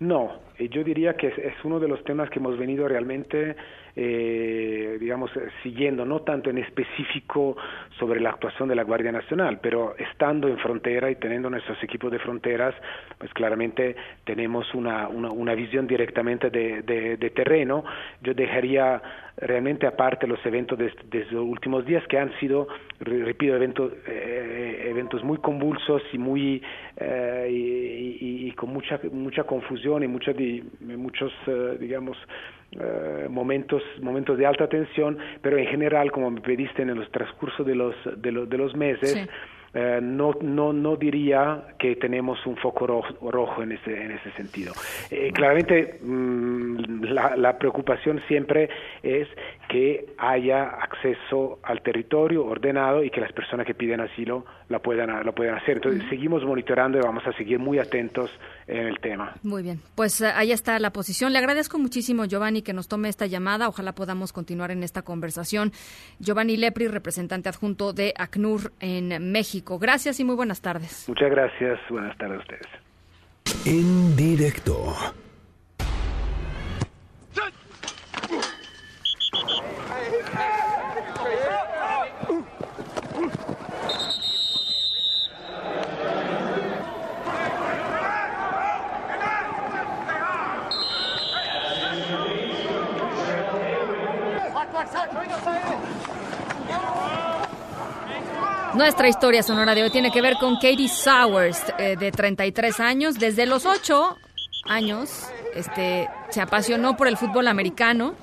No, yo diría que es, uno de los temas que hemos venido realmente, eh, digamos, siguiendo, no tanto en específico sobre la actuación de la Guardia Nacional, pero estando en frontera y teniendo nuestros equipos de fronteras, pues claramente tenemos una, una, una visión directamente de, de, terreno. Yo dejaría realmente aparte los eventos de, de, los últimos días que han sido, repito, eventos, eh, eventos muy convulsos y muy eh, y, con mucha mucha confusión y mucha muchos, uh, digamos, uh, momentos, momentos de alta tensión, pero en general, como me pediste en el transcurso de los, de, lo, de los meses. Uh, no, no, no diría que tenemos un foco rojo, rojo en, ese, en ese sentido. Eh, claramente, mmm, la, la, preocupación siempre es que haya acceso al territorio ordenado y que las personas que piden asilo la puedan, lo puedan hacer. Entonces, uh -huh. seguimos monitorando y vamos a seguir muy atentos en el tema. Muy bien, pues uh, ahí está la posición. Le agradezco muchísimo, Giovanni, que nos tome esta llamada. Ojalá podamos continuar en esta conversación. Giovanni Lepri, representante adjunto de ACNUR en México. Gracias y muy buenas tardes. Muchas gracias. Buenas tardes a ustedes. En directo. Nuestra historia sonora de hoy tiene que ver con Katie Sowers, eh, de 33 años. Desde los 8 años este, se apasionó por el fútbol americano.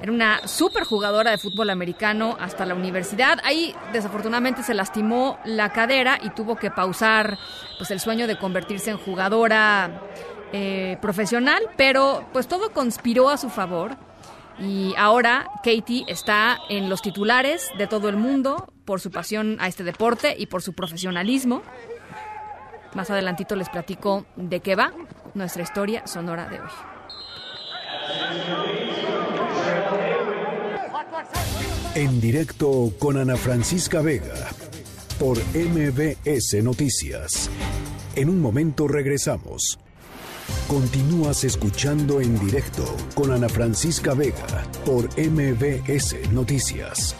Era una super jugadora de fútbol americano hasta la universidad. Ahí desafortunadamente se lastimó la cadera y tuvo que pausar pues, el sueño de convertirse en jugadora eh, profesional, pero pues todo conspiró a su favor. Y ahora Katie está en los titulares de todo el mundo por su pasión a este deporte y por su profesionalismo. Más adelantito les platico de qué va nuestra historia sonora de hoy. En directo con Ana Francisca Vega por MBS Noticias. En un momento regresamos. Continúas escuchando en directo con Ana Francisca Vega por MBS Noticias.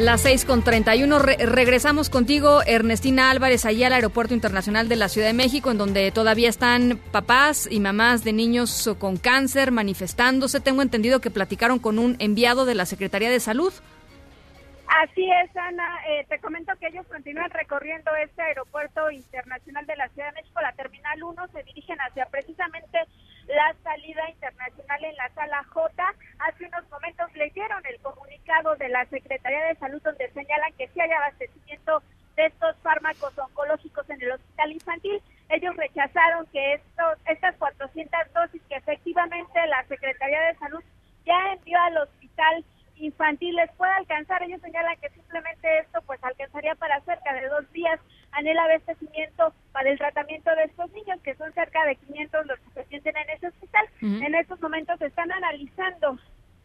Las 6 con 31. Re regresamos contigo, Ernestina Álvarez, allá al Aeropuerto Internacional de la Ciudad de México, en donde todavía están papás y mamás de niños con cáncer manifestándose. Tengo entendido que platicaron con un enviado de la Secretaría de Salud. Así es, Ana. Eh, te comento que ellos continúan recorriendo este aeropuerto internacional de la Ciudad de México, la Terminal 1, se dirigen hacia precisamente la salida internacional en la sala J. Hace unos momentos leyeron el comunicado de la Secretaría de Salud donde señalan que sí hay abastecimiento de estos fármacos oncológicos en el hospital infantil. Ellos rechazaron que estos, estas 400 dosis que efectivamente la Secretaría de Salud ya envió al hospital infantil les pueda alcanzar. Ellos señalan que simplemente esto pues alcanzaría para cerca de dos días en el abastecimiento para el tratamiento de estos niños, que son cerca de 500 los que se atienden en ese hospital. Uh -huh. En estos momentos están analizando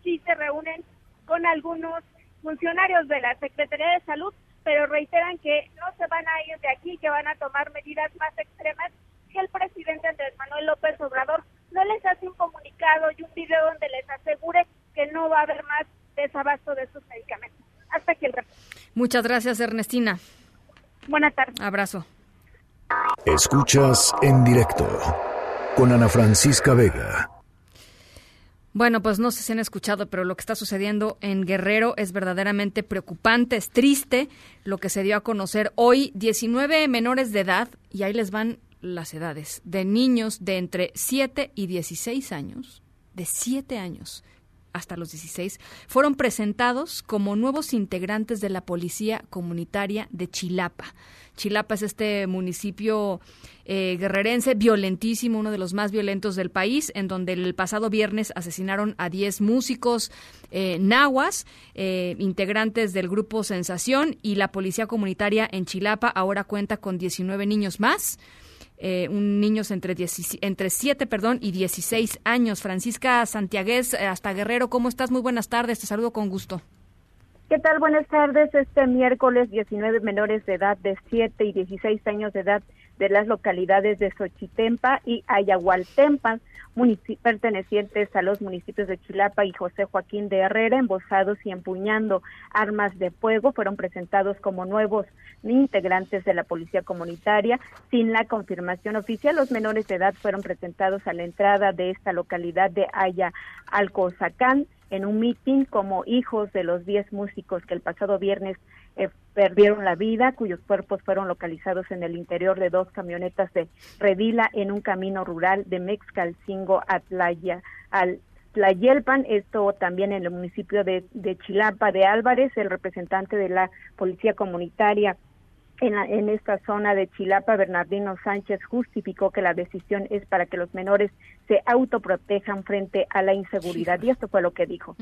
si se reúnen con algunos funcionarios de la Secretaría de Salud, pero reiteran que no se van a ir de aquí, que van a tomar medidas más extremas que el presidente Andrés Manuel López Obrador no les hace un comunicado y un video donde les asegure que no va a haber más desabasto de sus medicamentos. Hasta aquí el reporte. Muchas gracias, Ernestina. Buenas tardes. Abrazo. Escuchas en directo con Ana Francisca Vega. Bueno, pues no sé si han escuchado, pero lo que está sucediendo en Guerrero es verdaderamente preocupante, es triste lo que se dio a conocer hoy. 19 menores de edad, y ahí les van las edades, de niños de entre 7 y 16 años, de 7 años hasta los 16, fueron presentados como nuevos integrantes de la Policía Comunitaria de Chilapa. Chilapa es este municipio eh, guerrerense violentísimo, uno de los más violentos del país, en donde el pasado viernes asesinaron a 10 músicos eh, nahuas, eh, integrantes del grupo Sensación, y la policía comunitaria en Chilapa ahora cuenta con 19 niños más. Eh, un niños entre, entre 7 perdón, y 16 años. Francisca Santiagués, eh, hasta Guerrero, ¿cómo estás? Muy buenas tardes, te saludo con gusto. ¿Qué tal? Buenas tardes. Este miércoles 19 menores de edad de 7 y 16 años de edad de las localidades de Xochitempa y Ayahualtempa, pertenecientes a los municipios de Chilapa y José Joaquín de Herrera, embosados y empuñando armas de fuego, fueron presentados como nuevos integrantes de la policía comunitaria. Sin la confirmación oficial, los menores de edad fueron presentados a la entrada de esta localidad de Aya Alcozacán en un mitin como hijos de los 10 músicos que el pasado viernes eh, perdieron la vida, cuyos cuerpos fueron localizados en el interior de dos camionetas de Redila en un camino rural de Mexcalcingo a Playa, al Tlayelpan, esto también en el municipio de, de Chilapa de Álvarez, el representante de la Policía Comunitaria en, esta zona de Chilapa, Bernardino Sánchez justificó que la decisión es para que los menores se autoprotejan frente a la inseguridad. Y esto fue lo que dijo.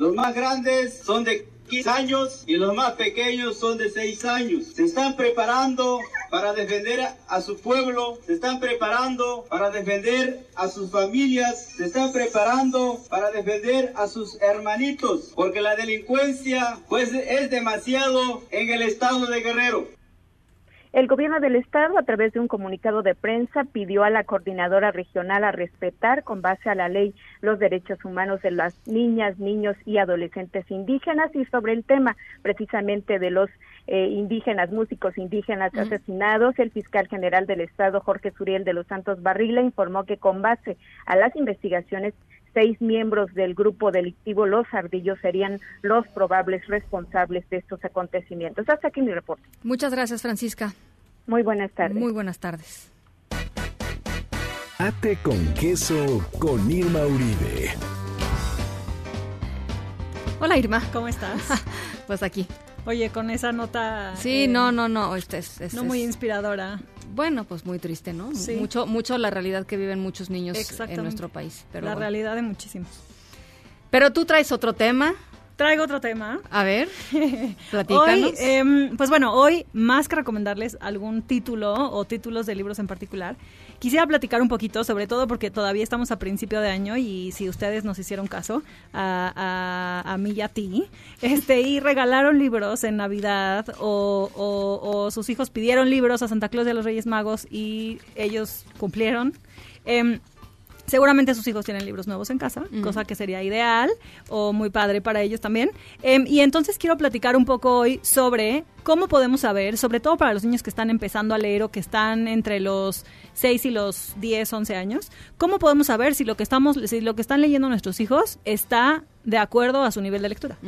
Los más grandes son de 15 años y los más pequeños son de 6 años. Se están preparando para defender a su pueblo, se están preparando para defender a sus familias, se están preparando para defender a sus hermanitos, porque la delincuencia pues es demasiado en el estado de Guerrero. El gobierno del estado, a través de un comunicado de prensa, pidió a la coordinadora regional a respetar, con base a la ley, los derechos humanos de las niñas, niños y adolescentes indígenas y sobre el tema precisamente de los eh, indígenas, músicos indígenas asesinados, el fiscal general del estado, Jorge Suriel de los Santos Barrila, informó que con base a las investigaciones seis miembros del grupo delictivo Los Ardillos serían los probables responsables de estos acontecimientos. Hasta aquí mi reporte. Muchas gracias, Francisca. Muy buenas tardes. Muy buenas tardes. Ate con queso con Irma Uribe. Hola Irma, ¿cómo estás? pues aquí. Oye, con esa nota. Sí, no, no, no. Este es, no muy inspiradora bueno, pues muy triste, ¿no? Mucho, mucho la realidad que viven muchos niños en nuestro país. Pero la realidad de muchísimos. Pero tú traes otro tema. Traigo otro tema. A ver, platícanos. Em, pues bueno, hoy, más que recomendarles algún título o títulos de libros en particular, quisiera platicar un poquito, sobre todo porque todavía estamos a principio de año y si ustedes nos hicieron caso, a, a, mí y a ti, este, y regalaron libros en Navidad o, o, sus hijos pidieron libros a Santa Claus de los Reyes Magos y ellos cumplieron. Eh, Seguramente sus hijos tienen libros nuevos en casa, cosa que sería ideal o muy padre para ellos también. Em, y entonces quiero platicar un poco hoy sobre cómo podemos saber, sobre todo para los niños que están empezando a leer o que están entre los 6 y los 10, 11 años, cómo podemos saber si lo que estamos si lo que están leyendo nuestros hijos está de acuerdo a su nivel de lectura.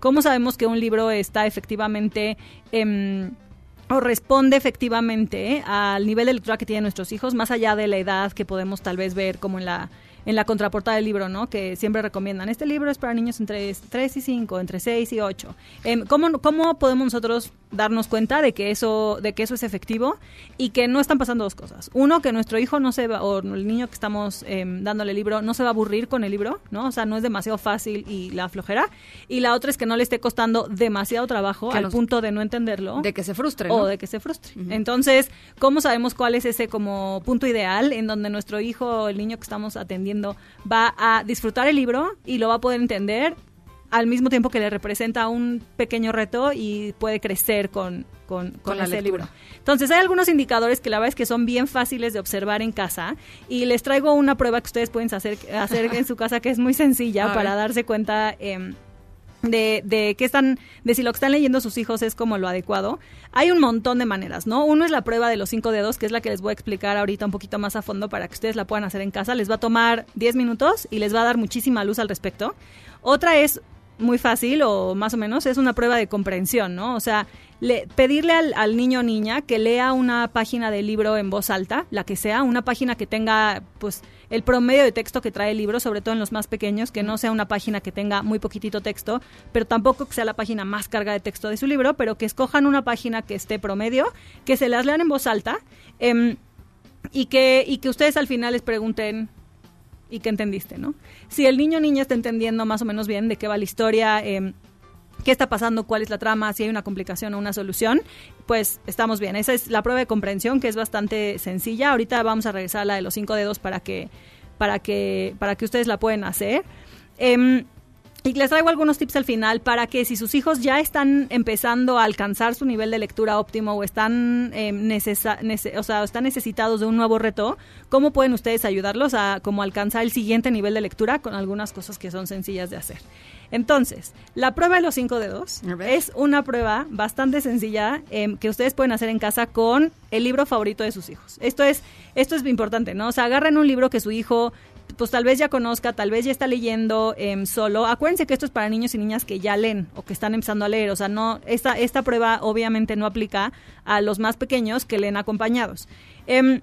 ¿Cómo sabemos que un libro está efectivamente eh, o responde efectivamente al nivel de lectura que tienen nuestros hijos, más allá de la edad que podemos tal vez ver como en la en la contraportada del libro, ¿no? Que siempre recomiendan. Este libro es para niños entre 3 y 5, entre 6 y 8. Em, ¿cómo, ¿Cómo podemos nosotros darnos cuenta de que eso de que eso es efectivo y que no están pasando dos cosas? Uno, que nuestro hijo no se va, o el niño que estamos em, dándole el libro, no se va a aburrir con el libro, ¿no? O sea, no es demasiado fácil y la flojera. Y la otra es que no le esté costando demasiado trabajo al punto de no entenderlo. De que se frustre, O de que se frustre. Entonces, ¿cómo sabemos cuál es ese como punto ideal en donde nuestro hijo, el niño que estamos atendiendo, va a disfrutar el libro y lo va a poder entender al mismo tiempo que le representa un pequeño reto y puede crecer con, con, con, ese libro. Entonces, hay algunos indicadores que la verdad es que son bien fáciles de observar en casa y les traigo una prueba que ustedes pueden hacer, hacer en su casa que es muy sencilla para darse cuenta eh, de, de qué están, de si lo que están leyendo sus hijos es como lo adecuado, hay un montón de maneras, ¿no? Uno es la prueba de los cinco dedos, que es la que les voy a explicar ahorita un poquito más a fondo para que ustedes la puedan hacer en casa. Les va a tomar 10 minutos y les va a dar muchísima luz al respecto. Otra es muy fácil o más o menos, es una prueba de comprensión, ¿no? O sea, le, pedirle al, al, niño o niña que lea una página del libro en voz alta, la que sea, una página que tenga, pues, el promedio de texto que trae el libro, sobre todo en los más pequeños, que no sea una página que tenga muy poquitito texto, pero tampoco que sea la página más carga de texto de su libro, pero que escojan una página que esté promedio, que se las lean en voz alta eh, y, que, y que ustedes al final les pregunten y que entendiste, ¿no? Si el niño o niña está entendiendo más o menos bien de qué va la historia, eh, qué está pasando, cuál es la trama, si hay una complicación o una solución, pues estamos bien. Esa es la prueba de comprensión que es bastante sencilla. Ahorita vamos a regresar a la de los cinco dedos para que, para que, para que ustedes la puedan hacer. Eh, y les traigo algunos tips al final para que si sus hijos ya están empezando a alcanzar su nivel de lectura óptimo o están, nece o sea, están necesitados de un nuevo reto, ¿cómo pueden ustedes ayudarlos a como alcanzar el siguiente nivel de lectura con algunas cosas que son sencillas de hacer? Entonces, la prueba de los cinco dedos es una prueba bastante sencilla eh, que ustedes pueden hacer en casa con el libro favorito de sus hijos. Esto es, esto es importante, ¿no? O sea, agarren un libro que su hijo pues tal vez ya conozca, tal vez ya está leyendo eh, solo. Acuérdense que esto es para niños y niñas que ya leen o que están empezando a leer. O sea, no, esta, esta prueba obviamente no aplica a los más pequeños que leen acompañados. Eh,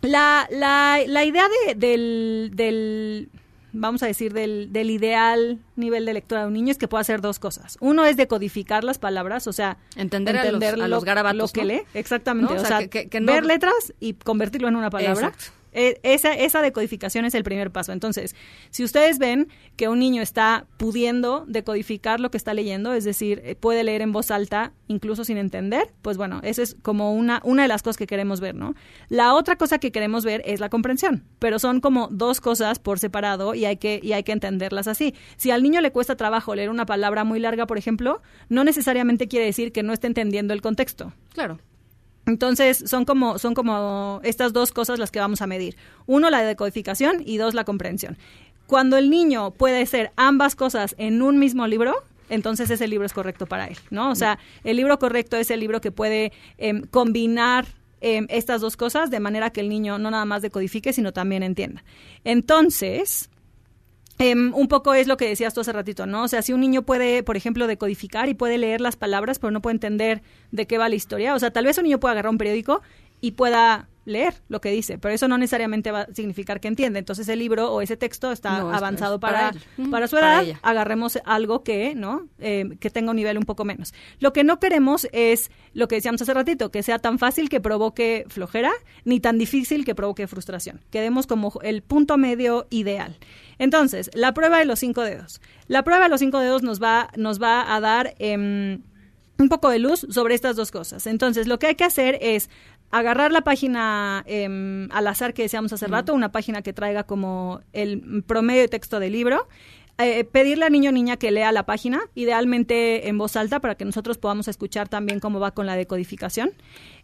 la, la, la, idea de, del, del, vamos a decir, del, del, ideal nivel de lectura de un niño es que pueda hacer dos cosas. Uno es decodificar las palabras, o sea, entender, entender a los, a los garabatos, lo que ¿no? lee. Exactamente. ¿No? O, sea, que, que, que no... ver letras y convertirlo en una palabra. Exacto. Eh, esa, esa decodificación es el primer paso. Entonces, si ustedes ven que un niño está pudiendo decodificar lo que está leyendo, es decir, eh, puede leer en voz alta incluso sin entender, pues bueno, esa es como una, una de las cosas que queremos ver, ¿no? La otra cosa que queremos ver es la comprensión, pero son como dos cosas por separado y hay que, y hay que entenderlas así. Si al niño le cuesta trabajo leer una palabra muy larga, por ejemplo, no necesariamente quiere decir que no esté entendiendo el contexto. Claro. Entonces, son como, son como estas dos cosas las que vamos a medir. Uno, la decodificación y dos, la comprensión. Cuando el niño puede hacer ambas cosas en un mismo libro, entonces ese libro es correcto para él, ¿no? O sea, el libro correcto es el libro que puede eh, combinar eh, estas dos cosas de manera que el niño no nada más decodifique, sino también entienda. Entonces, eh, un poco es lo que decías tú hace ratito, ¿no? O sea, si un niño puede, por ejemplo, decodificar y puede leer las palabras, pero no puede entender de qué va la historia, o sea, tal vez un niño pueda agarrar un periódico y pueda leer lo que dice, pero eso no necesariamente va a significar que entiende. Entonces el libro o ese texto está no, avanzado es para, para, para, su edad. para agarremos algo que, ¿no? Eh, que tenga un nivel un poco menos. Lo que no queremos es lo que decíamos hace ratito, que sea tan fácil que provoque flojera, ni tan difícil que provoque frustración. Quedemos como el punto medio ideal. Entonces, la prueba de los cinco dedos. La prueba de los cinco dedos nos va, nos va a dar eh, un poco de luz sobre estas dos cosas. Entonces, lo que hay que hacer es agarrar la página eh, al azar que decíamos hace rato, una página que traiga como el promedio de texto del libro, eh, pedirle al niño o niña que lea la página, idealmente en voz alta para que nosotros podamos escuchar también cómo va con la decodificación.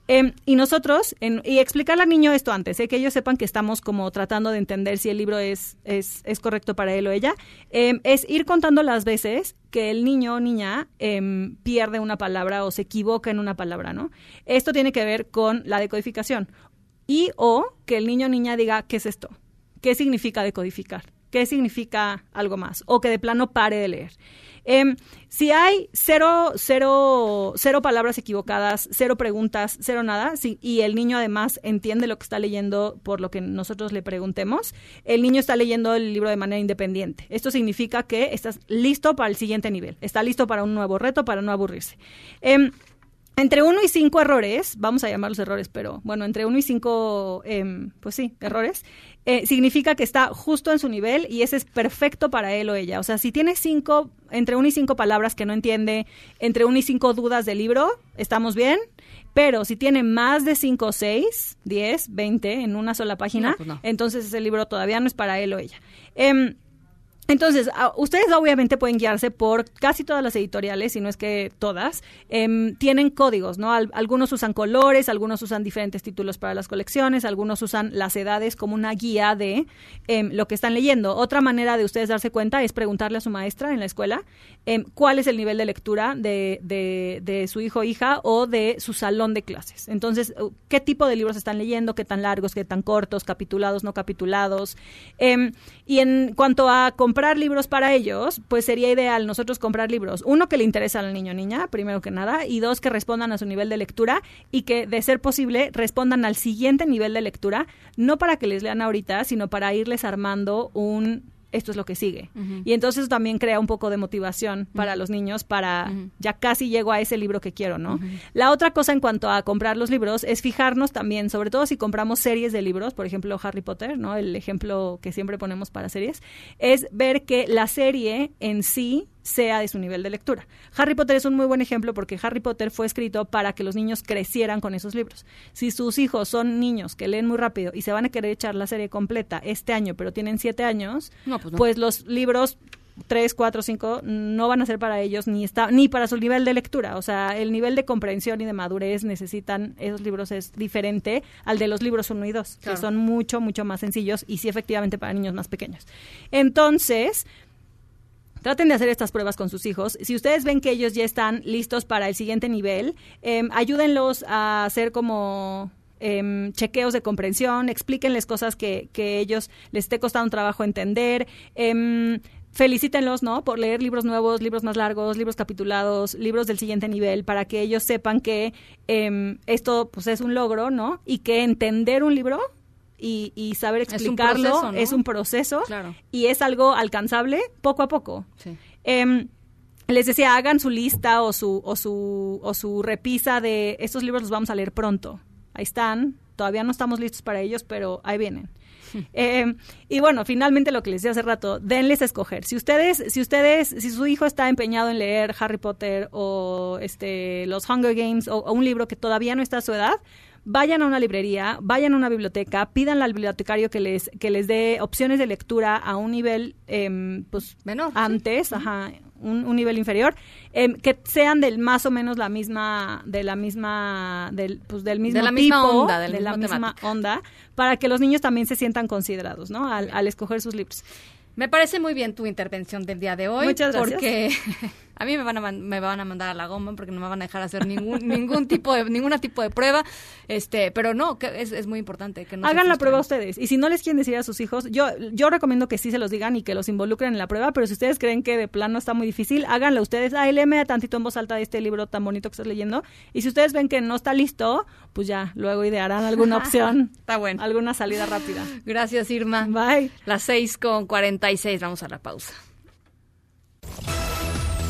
Eh, y nosotros, en, y explicarle al niño esto antes, eh, que ellos sepan que estamos como tratando de entender si el libro es, es, es correcto para él o ella, eh, es ir contando las veces que el niño o niña em, pierde una palabra o se equivoca en una palabra, ¿no? Esto tiene que ver con la decodificación. Y o que el niño o niña diga, ¿qué es esto? ¿Qué significa decodificar? ¿Qué significa algo más? O que de plano pare de leer. Eh, si hay cero, cero, cero palabras equivocadas, cero preguntas, cero nada, y el niño además entiende lo que está leyendo por lo que nosotros le preguntemos, el niño está leyendo el libro de manera independiente. Esto significa que estás listo para el siguiente nivel, está listo para un nuevo reto, para no aburrirse. Eh, entre uno y cinco errores, vamos a llamarlos errores, pero bueno, entre uno y cinco, eh, pues sí, errores, eh, significa que está justo en su nivel y ese es perfecto para él o ella. O sea, si tiene cinco, entre uno y cinco palabras que no entiende, entre uno y cinco dudas del libro, estamos bien. Pero si tiene más de cinco, seis, diez, veinte en una sola página, No, pues no. entonces ese libro todavía no es para él o ella. Em, entonces, ustedes obviamente pueden guiarse por casi todas las editoriales, si no es que todas, em, tienen códigos, ¿no? algunos usan colores, algunos usan diferentes títulos para las colecciones, algunos usan las edades como una guía de em, lo que están leyendo. Otra manera de ustedes darse cuenta es preguntarle a su maestra en la escuela em, cuál es el nivel de lectura de, de, de su hijo o hija o de su salón de clases. Entonces, ¿qué tipo de libros están leyendo? ¿Qué tan largos? ¿Qué tan cortos? ¿Capitulados? ¿No capitulados? y en cuanto a comprar libros para ellos, pues sería ideal nosotros comprar libros. Uno, que le interesa al niño o niña, primero que nada, y dos, que respondan a su nivel de lectura y que, de ser posible, respondan al siguiente nivel de lectura, no para que les lean ahorita, sino para irles armando un esto es lo que sigue. Y entonces eso también crea un poco de motivación para los niños para ya casi llego a ese libro que quiero, ¿no? La otra cosa en cuanto a comprar los libros es fijarnos también, sobre todo si compramos series de libros, por ejemplo Harry Potter, ¿no? El ejemplo que siempre ponemos para series, es ver que la serie en sí sea de su nivel de lectura. Harry Potter es un muy buen ejemplo porque Harry Potter fue escrito para que los niños crecieran con esos libros. Si sus hijos son niños que leen muy rápido y se van a querer echar la serie completa este año, pero tienen siete años, pues, pues, los libros tres, cuatro, cinco no van a ser para ellos ni está ni para su nivel de lectura. O sea, el nivel de comprensión y de madurez necesitan esos libros es diferente al de los libros uno y dos, que son mucho, mucho más sencillos y sí efectivamente para niños más pequeños. Entonces, Traten de hacer estas pruebas con sus hijos. Si ustedes ven que ellos ya están listos para el siguiente nivel, eh, ayúdenlos a hacer como em, chequeos de comprensión, explíquenles cosas que, que ellos les esté costando un trabajo entender. Eh, felicítenlos, ¿no? Por leer libros nuevos, libros más largos, libros capitulados, libros del siguiente nivel, para que ellos sepan que em, esto pues es un logro, ¿no? Y que entender un libro y, saber explicarlo es un proceso, y es algo alcanzable poco a poco. Em, les decía, hagan su lista o su, o, su, o su repisa de estos libros los vamos a leer pronto. Ahí están, todavía no estamos listos para ellos, pero ahí vienen. Em, y bueno, finalmente lo que les decía hace rato, denles a escoger. Si ustedes, si ustedes, si su hijo está empeñado en leer Harry Potter o este los Hunger Games o un libro que todavía no está a su edad, vayan a una librería, vayan a una biblioteca, pidan al bibliotecario que les, que les dé opciones de lectura a un nivel em, pues menor antes, ajá, un, nivel inferior, em, que sean del más o menos la misma, de la misma, del, pues del mismo de la tipo, misma onda, de la misma onda, para que los niños también se sientan considerados, ¿no? Al, al escoger sus libros. Me parece muy bien tu intervención del día de hoy. Muchas gracias. Porque a mí me van a, me van a mandar a la goma porque no me van a dejar hacer ningún, ningún tipo de, ninguna tipo de prueba. Este, pero no, que es, es muy importante que no Hagan la prueba ustedes. Y si no les quieren decir a sus hijos, yo, yo recomiendo que sí se los digan y que los involucren en la prueba, pero si ustedes creen que de plano está muy difícil, háganlo ustedes. Ah, léeme tantito en voz alta de este libro tan bonito que estás leyendo. Y si ustedes ven que no está listo, pues ya, luego idearán alguna opción. está bueno. Alguna salida rápida. Gracias, Irma. Bye. Las seis con cuarenta y seis. Vamos a la pausa.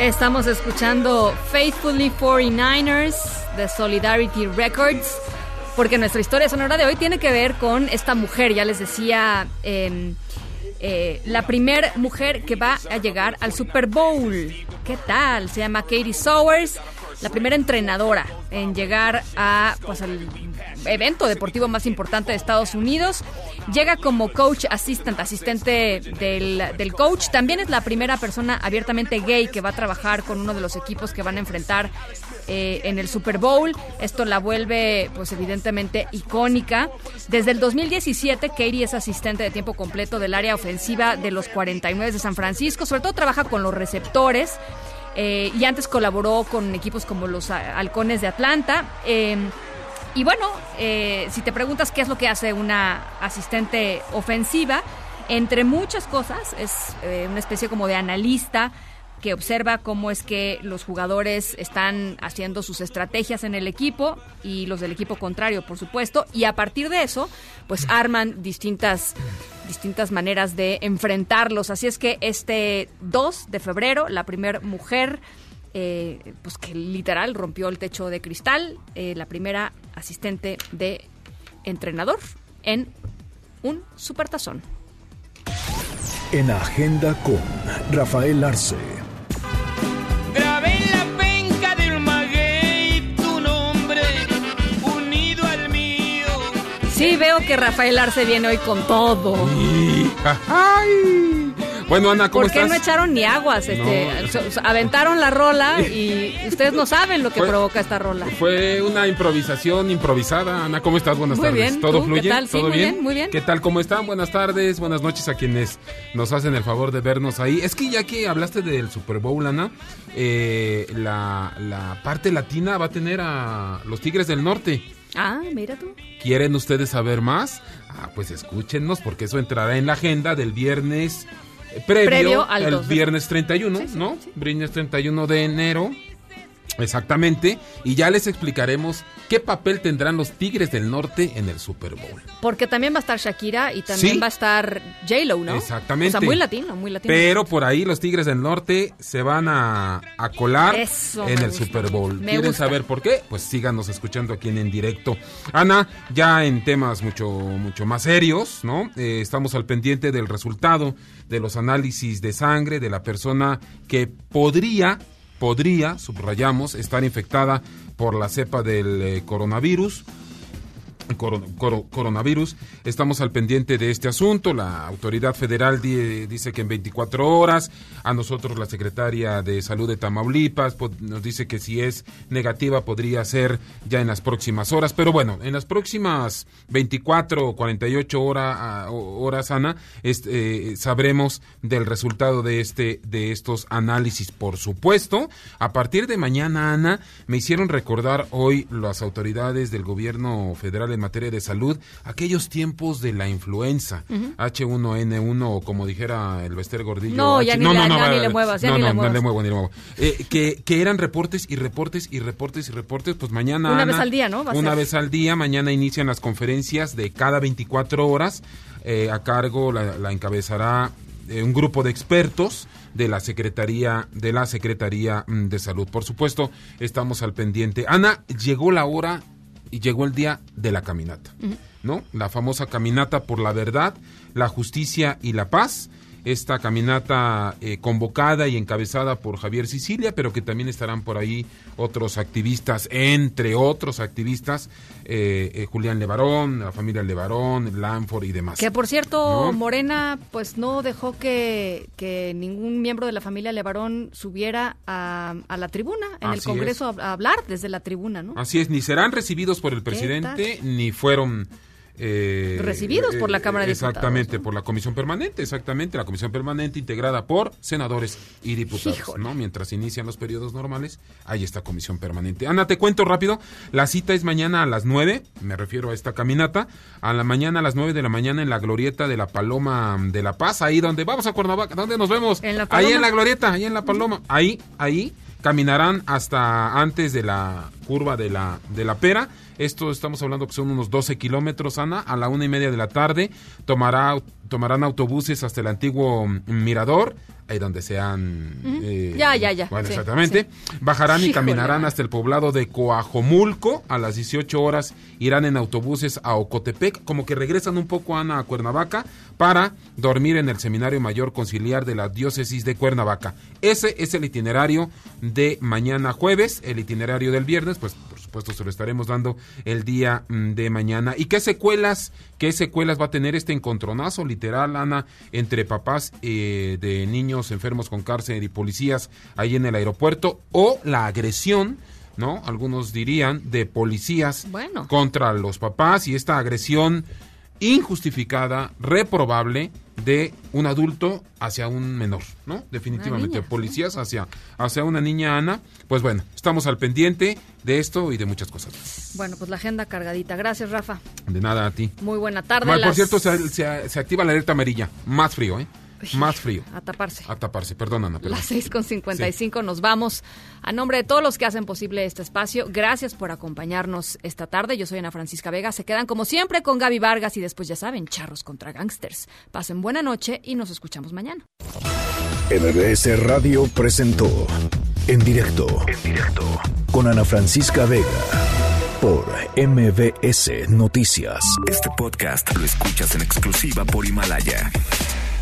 Estamos escuchando Faithfully 49ers de Solidarity Records, porque nuestra historia sonora de hoy tiene que ver con esta mujer, ya les decía, em, eh, la primera mujer que va a llegar al Super Bowl. ¿Qué tal? Se llama Katie Sowers la primera entrenadora en llegar a pues al evento deportivo más importante de Estados Unidos. Llega como coach assistant, asistente del, del, coach. También es la primera persona abiertamente gay que va a trabajar con uno de los equipos que van a enfrentar eh, en el Super Bowl. Esto la vuelve, pues evidentemente, icónica. Desde el 2017, Katie es asistente de tiempo completo del área ofensiva de los 49 de San Francisco. Sobre todo trabaja con los receptores. Eh, y antes colaboró con equipos como los Halcones de Atlanta. Eh, y bueno, eh, si te preguntas qué es lo que hace una asistente ofensiva, entre muchas cosas, es una especie como de analista que observa cómo es que los jugadores están haciendo sus estrategias en el equipo y los del equipo contrario, por supuesto, y a partir de eso, pues arman distintas distintas maneras de enfrentarlos. Así es que este 2 de febrero, la primera mujer eh, pues que literal rompió el techo de cristal, eh, la primera asistente de entrenador en un supertazón. En Agenda con Rafael Arce. Sí, veo que Rafael Arce viene hoy con todo. ¡Ay! Bueno, Ana, ¿cómo ¿Por qué estás? no echaron ni aguas? Este, No. aventaron la rola y ustedes no saben lo que Fue- provoca esta rola. Fue una improvisación improvisada. Ana, ¿cómo estás? Buenas Muy tardes. bien, ¿Todo ¿tú? fluye? ¿Qué tal? Sí, ¿Todo muy bien? bien, muy bien. ¿Qué tal? ¿Cómo están? Buenas tardes, buenas noches a quienes nos hacen el favor de vernos ahí. Es que ya que hablaste del Super Bowl, Ana, eh, la, la parte latina va a tener a los Tigres del Norte. Ah, mira tú. ¿Quieren ustedes saber más? Ah, pues escúchenos porque eso entrará en la agenda del viernes eh, previo, Previo al el 2 de- viernes 31, ¿no? Viernes 31 de enero. Exactamente, y ya les explicaremos qué papel tendrán los Tigres del Norte en el Super Bowl. Porque también va a estar Shakira y también Sí. va a estar J-Lo, ¿no? Exactamente. O sea, muy latino, muy latino. Pero por ahí los Tigres del Norte se van a, a colar Eso en el gusta. Super Bowl. Me ¿Quieren gusta. saber por qué? Pues síganos escuchando aquí en, en directo. Ana, ya en temas mucho, mucho más serios, ¿no? Eh, estamos al pendiente del resultado de los análisis de sangre de la persona que podría, podría, subrayamos, estar infectada por la cepa del eh, coronavirus. coro- coro- coronavirus. Estamos al pendiente de este asunto. La autoridad federal di- dice que en 24 horas. A nosotros la secretaria de salud de Tamaulipas nos dice que si es negativa podría ser ya en las próximas horas. Pero bueno, en las próximas 24 o 48 hora- a- o- horas, Ana, es- eh, sabremos del resultado de este de estos análisis. Por supuesto, a partir de mañana, Ana, me hicieron recordar hoy las autoridades del gobierno federal en materia de salud aquellos tiempos de la influenza Ujú. H1N1 o como dijera el Bester Gordillo. No, ya H- ni la- ya ni va- le muevas, ya no, ni le no muevas. le muevo, ni le muevo. Eh, que, que eran reportes y reportes y reportes y reportes, pues mañana. Una Ana, vez al día, ¿no? Va una ser. vez al día, mañana inician las conferencias de cada 24 horas. eh, a cargo la, la encabezará eh, un grupo de expertos de la Secretaría de la Secretaría mm, de Salud. Por supuesto, estamos al pendiente. Ana, llegó la hora y llegó el día de la caminata, ¿no? La famosa caminata por la verdad, la justicia y la paz. Esta caminata eh, convocada y encabezada por Javier Sicilia, pero que también estarán por ahí otros activistas, entre otros activistas, eh, eh, Julián Levarón, la familia Levarón, Lanford y demás. Que por cierto, ¿No? Morena pues no dejó que, que ningún miembro de la familia Levarón subiera a, a la tribuna, en el Congreso a, a hablar desde la tribuna, ¿no? Así es, ni serán recibidos por el presidente, ni fueron... eh, Recibidos por la Cámara de Diputados, Exactamente, por la Comisión Permanente, exactamente, la Comisión Permanente integrada por senadores y diputados, Híjole. ¿no? Mientras inician los periodos normales, hay esta Comisión Permanente. Ana, te cuento rápido, la cita es mañana a las 9, me refiero a esta caminata, a la mañana a las 9 de la mañana en la glorieta de la Paloma de la Paz, ahí donde vamos a Cuernavaca, ¿dónde nos vemos? En la ahí en la glorieta, ahí en la Paloma, ahí, ahí caminarán hasta antes de la curva de la, de la pera. Esto estamos hablando que son unos 12 kilómetros, Ana. A la una y media de la tarde tomará, tomarán autobuses hasta el antiguo mirador, ahí donde sean... Ujú. eh, Ya, ya, ya. Bueno, Sí, exactamente. Bajarán y caminarán hasta el poblado de Coajomulco. A las 18 horas irán en autobuses a Ocotepec, como que regresan un poco, Ana, a Cuernavaca, para dormir en el Seminario Mayor Conciliar de la Diócesis de Cuernavaca. Ese es el itinerario de mañana jueves, el itinerario del viernes, pues supuesto se lo estaremos dando el día mm, de mañana. ¿Y qué secuelas, qué secuelas va a tener este encontronazo literal, Ana, entre papás eh, de niños enfermos con cárcel y policías ahí en el aeropuerto o la agresión? ¿No? Algunos dirían de policías Bueno. contra los papás y esta agresión injustificada, reprobable de un adulto hacia un menor, ¿no? Definitivamente, niña, policías hacia, hacia una niña Ana. Pues bueno, estamos al pendiente de esto y de muchas cosas. Bueno, pues la agenda cargadita. Gracias, Rafa. De nada a ti. Muy buena tarde. Por cierto, se, se- se activa la alerta amarilla. Más frío, ¿eh? Más frío. A taparse. A taparse, perdón, Ana. Perdón. Las 6 con 55 nos vamos. A nombre de todos los que hacen posible este espacio, gracias por acompañarnos esta tarde. Yo soy Ana Francisca Vega. Se quedan como siempre con Gaby Vargas y después ya saben, charros contra gangsters. Pasen buena noche y nos escuchamos mañana. MBS Radio presentó En directo. En directo. Con Ana Francisca Vega. Por MBS Noticias. Este podcast lo escuchas en exclusiva por Himalaya.